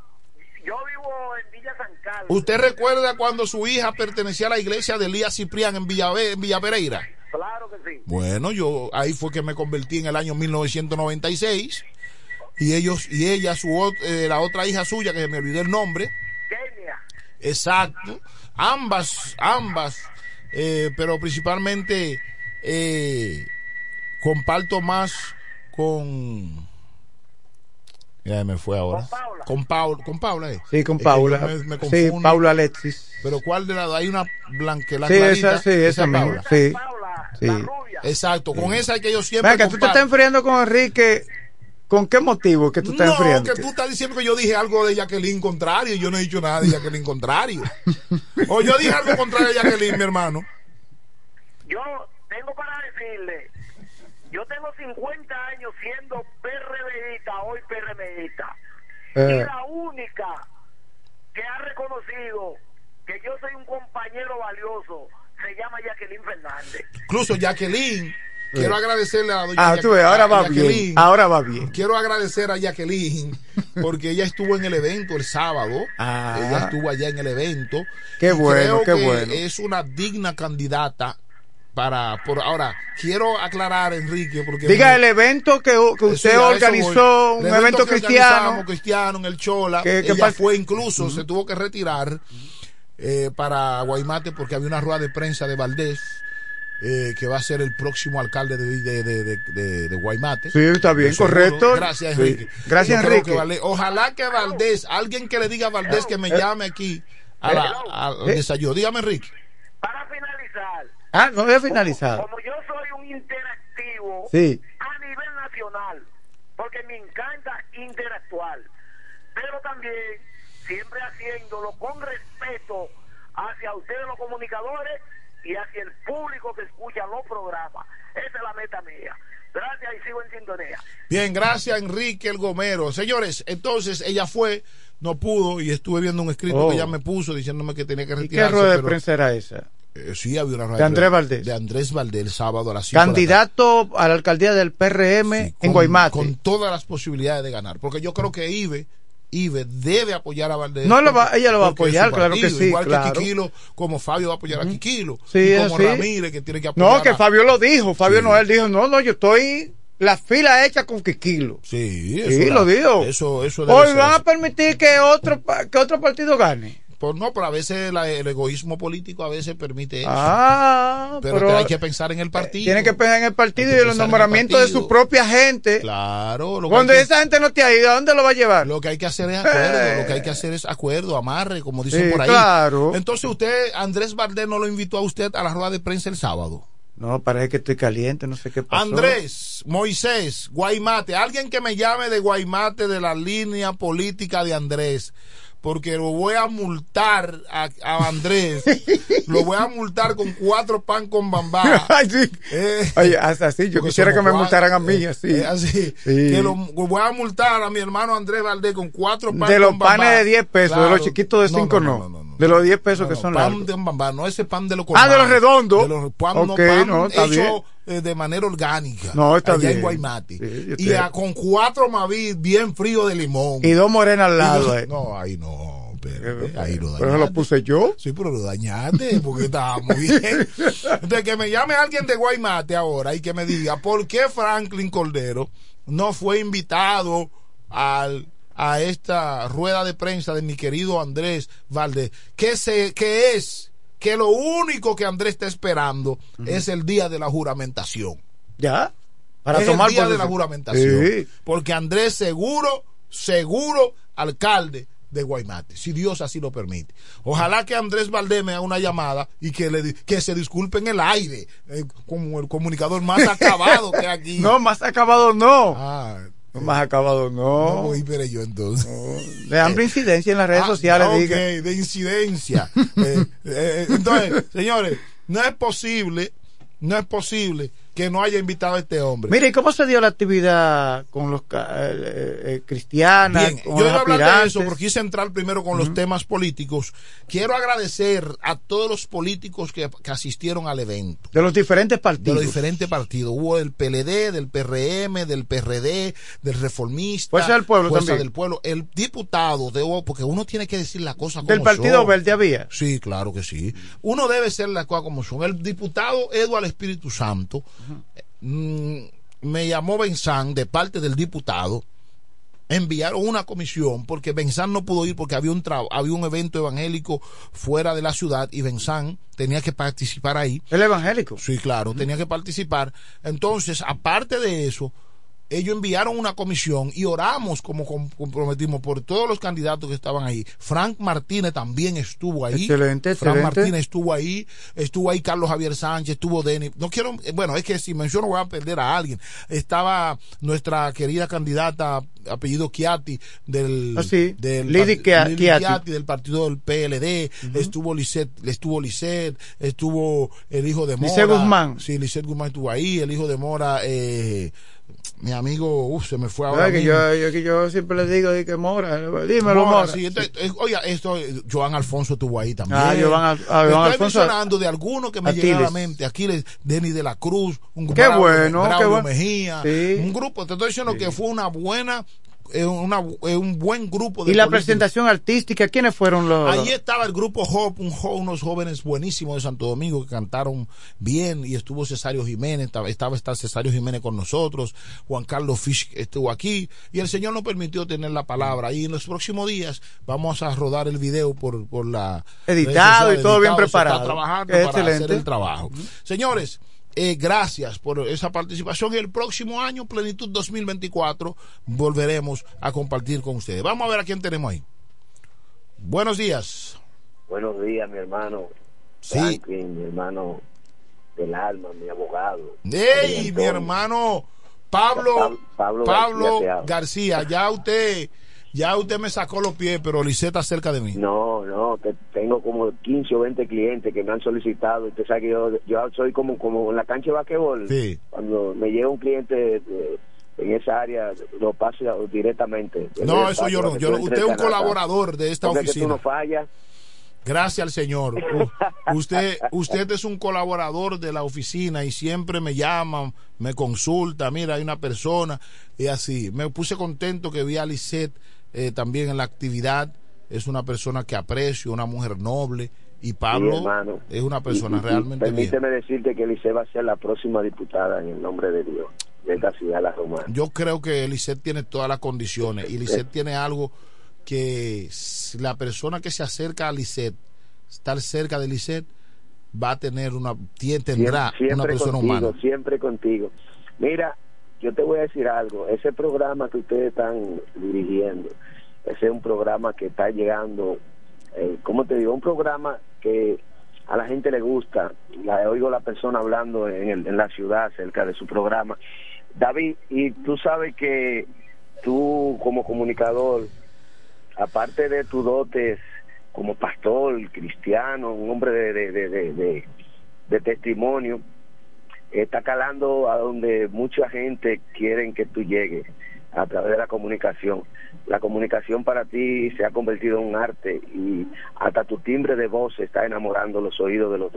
Yo vivo en Villa San Carlos. ¿Usted recuerda cuando su hija pertenecía a la iglesia de Elías Ciprián en Villa, en Villa Pereira? Claro que sí. Bueno, yo ahí fue que me convertí en el año 1996 y ellos y ella su eh, la otra hija suya que se me olvidó el nombre. Kenia. Exacto. Ambas, ambas, eh, pero principalmente eh, comparto más con. Ya me fue ahora. Con Paula. Con Paula, eh. Sí, con Es que Paula. me- me sí. Paula Alexis. Pero ¿cuál de las? Hay una blanca, la Sí, clarita, esa, sí, esa es misma. Paula. Sí. sí. Exacto, con esa es que yo siempre Venga, tú te estás enfriando con Enrique. ¿Con qué motivo que tú estás No, enfriando? que tú estás diciendo que yo dije algo de Jacqueline contrario y yo no he dicho nada de Jacqueline contrario. o yo dije algo contrario de Jacqueline, mi hermano. Yo tengo para decirle, yo tengo 50 años siendo PRDista, hoy PRMista. Y Eh. la única que ha reconocido que yo soy un compañero valioso se llama Jacqueline Fernández. Incluso Jacqueline, quiero agradecerle a doña Ah, tú ves, ahora a va Jacqueline. bien. Ahora va bien. Quiero agradecer a Jacqueline porque ella estuvo en el evento el sábado. Ah. Ella estuvo allá en el evento. Qué Y bueno, creo qué que bueno. Es una digna candidata para. Por ahora, quiero aclarar, Enrique, porque. Diga el evento que, que usted a eso organizó, voy. un evento que cristiano. cristiano en el Chola. Que- que ella fue incluso, se tuvo que retirar eh, para Guaymate porque había una rueda de prensa de Valdés. eh, que va a ser el próximo alcalde de, de, de, de- de- de Guaymate. Sí, está bien, correcto. Gracias, Sí. Enrique. Gracias, Enrique. que Valdés- ojalá que Valdés, alguien que le diga a Valdés que me llame aquí a la- al Eh. desayuno. Dígame, Enrique. Para finalizar, Ah, no había finalizado. como yo soy un interactivo Sí. a nivel nacional, porque me encanta interactuar, pero también siempre haciéndolo con respeto hacia ustedes los comunicadores y hacia el público que escucha los programas. Esa es la meta mía. Gracias y sigo en sintonía. Bien, gracias Enrique el Gomero. Señores, entonces ella fue, no pudo y estuve viendo un escrito Oh. que ella me puso diciéndome que tenía que ¿Y qué retirarse. rueda de prensa era esa? Eh, sí, había una rueda De Andrés Valdés. De Andrés Valdés el sábado a las 5 de la tarde. Candidato a la alcaldía del PRM en con, Guaymate. con todas las posibilidades de ganar. Porque yo creo que Ibe, Ibe debe apoyar a Valdés. No lo va- ella lo va a apoyar, claro que sí, Igual claro. que Quiquilo, como Fabio va a apoyar a Quiquilo. Sí, y como así. Ramírez, que tiene que apoyar No, que a- Fabio lo dijo. Fabio Noel dijo, no, no, yo estoy la fila hecha con Quiquilo. Sí, Sí, era- lo dijo. Eso, eso debe Hoy van a permitir que otro, que otro partido gane. Pues no, pero a veces la- el egoísmo político a veces permite eso. Ah, pero, pero hay que pensar en el partido. Tiene que pensar en el partido y en los en nombramientos de su propia gente. Claro. Lo Cuando que- esa gente no te ha ido, ¿a dónde lo va a llevar? Lo que hay que hacer es acuerdo, lo que hay que hacer es acuerdo, amarre, como dicen Sí, por ahí. claro. Entonces usted, Andrés Valdés, no lo invitó a usted a la rueda de prensa el sábado. No, parece que estoy caliente, no sé qué pasó. Andrés, Moisés, Guaymate, alguien que me llame de Guaymate de la línea política de Andrés. Porque lo voy a multar a, a Andrés. lo voy a multar con cuatro pan con bambá. Sí. Eh, Oye, hasta así, yo quisiera que me cuatro, multaran a mí, eh, así. eh, así. Sí. Que lo, voy a multar a mi hermano Andrés Valdés con cuatro pan de los con bambá. panes de 10 pesos, de los chiquitos de No, 5 no, no, De los 10 pesos que son pan largos. de bambá, no ese pan de los Ah, de los colmados. redondos. De los pan, no, pan no, está hecho eh, de manera orgánica. No, está allá bien. en Guaymate. Sí, y a- con cuatro maví bien frío de limón. Y dos morenas al lado. dos- eh. No, ahí no. espérate, ahí lo Pero lo puse yo. Sí, pero lo dañaste porque estaba muy bien. Entonces, que me llame alguien de Guaymate ahora y que me diga por qué Franklin Cordero no fue invitado al, a esta rueda de prensa de mi querido Andrés Valdés. Que, se, que es que lo único que Andrés está esperando es el día de la juramentación. ¿Ya? Para es tomar el día de la juramentación. Sí. Porque Andrés seguro, seguro alcalde de Guaymate, si Dios así lo permite. Ojalá que Andrés Valdés me haga una llamada y que le que se disculpe en el aire, eh, como el comunicador más acabado que aquí. No, más acabado no. Ah, No, más acabado no. no voy, yo entonces. De hambre incidencia en las redes Ah, sociales, ok, diga. de incidencia. Eh, eh, entonces, señores, no es posible, no es posible que no haya invitado a este hombre. Mire, ¿y cómo se dio la actividad con los ca- eh, eh, cristianas? Bien, con yo los iba a hablar de eso porque quise entrar primero con los temas políticos. Quiero agradecer a todos los políticos que, que asistieron al evento. De los diferentes De partidos. los diferentes partidos. Hubo del PLD, del PRM, del PRD, del Reformista. Fuerza del Pueblo Fuerza también. del Pueblo. El diputado, de, porque uno tiene que decir las cosas como Del Partido son. Verde había. Sí, claro que sí. Uno debe ser las cosas como son. El diputado Eduardo Espíritu Santo me llamó Benzán de parte del diputado. Enviaron una comisión porque Benzán no pudo ir porque había un había un evento evangélico fuera de la ciudad y Benzán tenía que participar ahí. El evangélico. Sí, claro, tenía que participar. Entonces, aparte de eso, ellos enviaron una comisión y oramos como com- comprometimos por todos los candidatos que estaban ahí. Frank Martínez también estuvo ahí. Excelente, Frank excelente. Martínez estuvo ahí, estuvo ahí Carlos Javier Sánchez, estuvo Denis. No quiero, bueno, es que si menciono voy a perder a alguien. Estaba nuestra querida candidata apellido Chiati del Ah, sí. del Chiatti. Chiatti del partido del PLD, estuvo Lisset, estuvo Lisset, estuvo el hijo de Mora. Lisset Guzmán. Sí, Lisset Guzmán estuvo ahí, el hijo de Mora, eh, mi amigo, uff, se me fue ahora. ¿Sabes que yo, yo, que yo siempre le digo di que Mora, dímelo Mora, Mora. sí, entonces, eh, oiga, esto, eh, Joan Alfonso estuvo ahí también. Ah, Joan ah, Joan Estoy Alfonso- mencionando de algunos que me llegan a la mente. Aquiles, Denis de la Cruz, un Qué Braulio- bueno, qué Braulio bueno. Mejía, Sí. un grupo, te estoy diciendo que fue una buena, eh, una, un buen grupo de Y la políticos. presentación artística, ¿quiénes fueron los...? Allí estaba el grupo Hope, un unos jóvenes buenísimos de Santo Domingo que cantaron bien y estuvo Cesario Jiménez, estaba, estaba Cesario Jiménez con nosotros, Juan Carlos Fish estuvo aquí y el Señor nos permitió tener la palabra y en los próximos días vamos a rodar el video por, por la Editado y todo bien se está preparado. trabajando para hacer excelente. el trabajo. Señores, eh, gracias por esa participación y el próximo año, Plenitud 2024, volveremos a compartir con ustedes. Vamos a ver a quién tenemos ahí. Buenos días. Buenos días, mi hermano. Sí. Franklin, mi hermano del alma, mi abogado. ¡Ey, mi hermano Pablo, Pablo-. García! Ya usted, ya usted me sacó los pies, pero Lisette está cerca de mí. No, no, te- tengo como 15 o 20 clientes que me han solicitado. Usted sabe que yo, yo soy como, como en la cancha de basquetbol. Sí. Cuando me llega un cliente de- en esa área, lo paso directamente. No, eso yo no. Yo, usted es un colaborador de esta porque que tú oficina. no fallas. Gracias al Señor. Usted, usted es un colaborador de la oficina y siempre me llama, me consulta. Mira, hay una persona y así. Me puse contento que vi a Lisette eh, también en la actividad. Es una persona que aprecio, una mujer noble. Y Pablo hermano. es una persona Y- y- y realmente bien. Permíteme decirte que Lice va a ser la próxima diputada en el nombre de Dios de esta ciudad, la romana. Yo creo que Lisette tiene todas las condiciones y Lisette tiene algo que la persona que se acerca a Lisette, estar cerca de Lisette, va a tener una, tendrá siempre, una persona contigo, humana. Siempre contigo. Mira, yo te voy a decir algo. Ese programa que ustedes están dirigiendo, ese es un programa que está llegando, eh, ¿cómo te digo? Un programa que a la gente le gusta. La, oigo la persona hablando en, la ciudad acerca de su programa. David, y tú sabes que tú como comunicador, aparte de tus dotes como pastor, cristiano, un hombre de testimonio, está calando a donde mucha gente quieren que tú llegues a través de la comunicación. La comunicación para ti se ha convertido en un arte y hasta tu timbre de voz está enamorando los oídos de los,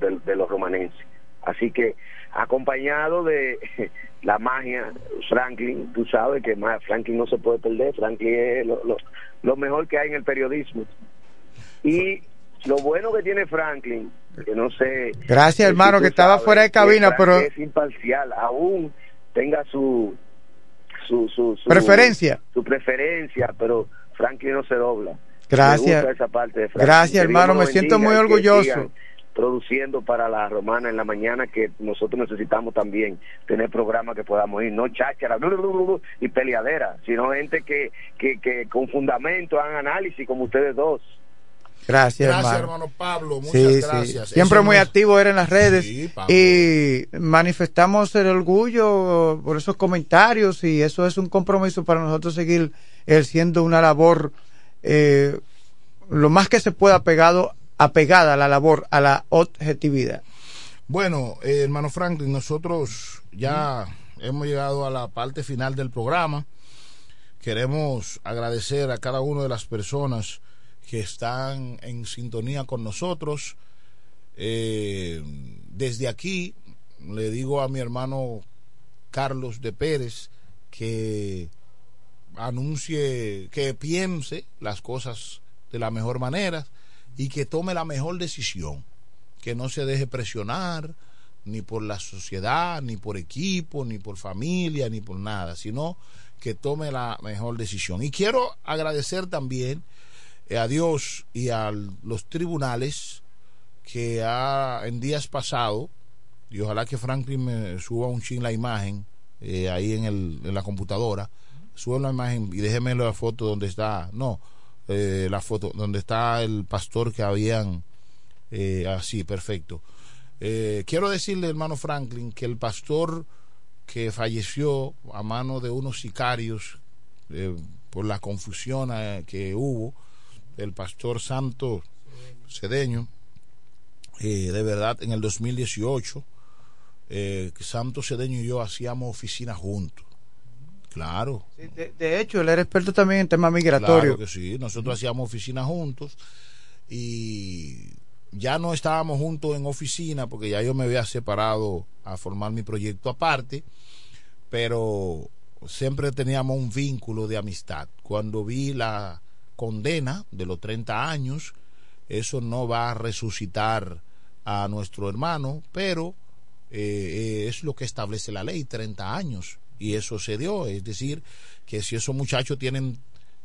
de, de- los romanenses. Así que acompañado de la magia, Franklin, tú sabes que más Franklin no se puede perder, Franklin es lo mejor que hay en el periodismo. Y lo bueno que tiene Franklin, que no sé... Gracias, hermano, que estaba fuera de cabina, pero es imparcial, aún tenga su... Su, su, su Preferencia. Su preferencia, pero Franklin no se dobla. Gracias. Esa parte de. Gracias, hermano, me siento muy orgulloso. produciendo para la romana en la mañana que nosotros necesitamos también tener programas que podamos ir, no cháchara y peleadera, sino gente que, que, que con fundamento hagan análisis como ustedes dos. Gracias, Gracias, hermano. hermano Pablo. Muchas Sí, sí. gracias. Siempre Eso muy activo era en las redes Sí, y manifestamos el orgullo por esos comentarios y eso es un compromiso para nosotros seguir ejerciendo una labor eh, lo más que se pueda pegado apegada a la labor a la objetividad. Bueno, eh, hermano Franklin, nosotros ya hemos llegado a la parte final del programa. Queremos agradecer a cada una de las personas que están en sintonía con nosotros. Eh, desde aquí le digo a mi hermano Carlos de Pérez que anuncie, que piense las cosas de la mejor manera y que tome la mejor decisión, que no se deje presionar ni por la sociedad, ni por equipo, ni por familia, ni por nada, sino que tome la mejor decisión. Y quiero agradecer también a Dios y a los tribunales que ha, en días pasados, y ojalá que Franklin me suba un chin la imagen eh, ahí en, el, en la computadora, suba la imagen y déjeme la foto donde está, no, eh, la foto donde está el pastor que habían, eh, así, perfecto. Eh, quiero decirle, hermano Franklin, que el pastor que falleció a mano de unos sicarios eh, por la confusión eh, que hubo, el pastor Santo Cedeño, eh, de verdad, en el 2018, eh, Santo Cedeño y yo hacíamos oficinas juntos. Claro. de, de, hecho, él era experto también en temas migratorios. Claro que sí, nosotros hacíamos oficinas juntos y ya no estábamos juntos en oficina porque ya yo me había separado a formar mi proyecto aparte, pero siempre teníamos un vínculo de amistad. Cuando vi la condena de los 30 años, eso no va a resucitar a nuestro hermano, pero eh, es lo que establece la ley, 30 años, y eso se dio, es decir, que si esos muchachos tienen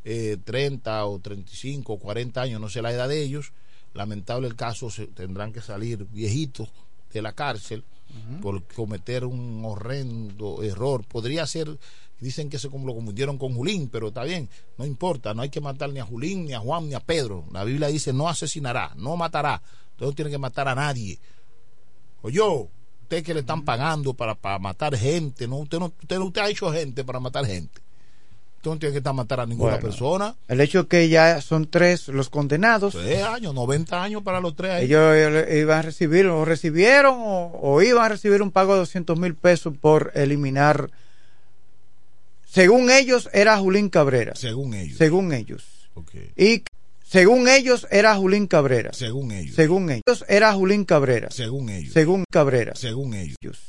eh, 30 o 35 o 40 años, no sé la edad de ellos, lamentable el caso, se, tendrán que salir viejitos de la cárcel uh -huh. por cometer un horrendo error. Podría ser, dicen que se como lo confundieron con Julín, pero está bien, no importa, no hay que matar ni a Julín, ni a Juan, ni a Pedro. La Biblia dice no asesinará, no matará, entonces no tiene que matar a nadie. O yo, usted que le están pagando para, para matar gente, no usted, no, usted, usted ha hecho gente para matar gente no tiene que estar matar a ninguna bueno, persona. El hecho que ya son tres los condenados. Tres años, 90 años para los tres. Ahí. Ellos iban a recibir, o recibieron, o, o iban a recibir un pago de 200 mil pesos por eliminar. Según ellos, era Julín Cabrera. Según ellos. Según ellos. Okay. Y según ellos, era Julín Cabrera. Según ellos. Según ellos, era Julín Cabrera. Según ellos. Según Cabrera. Según ellos.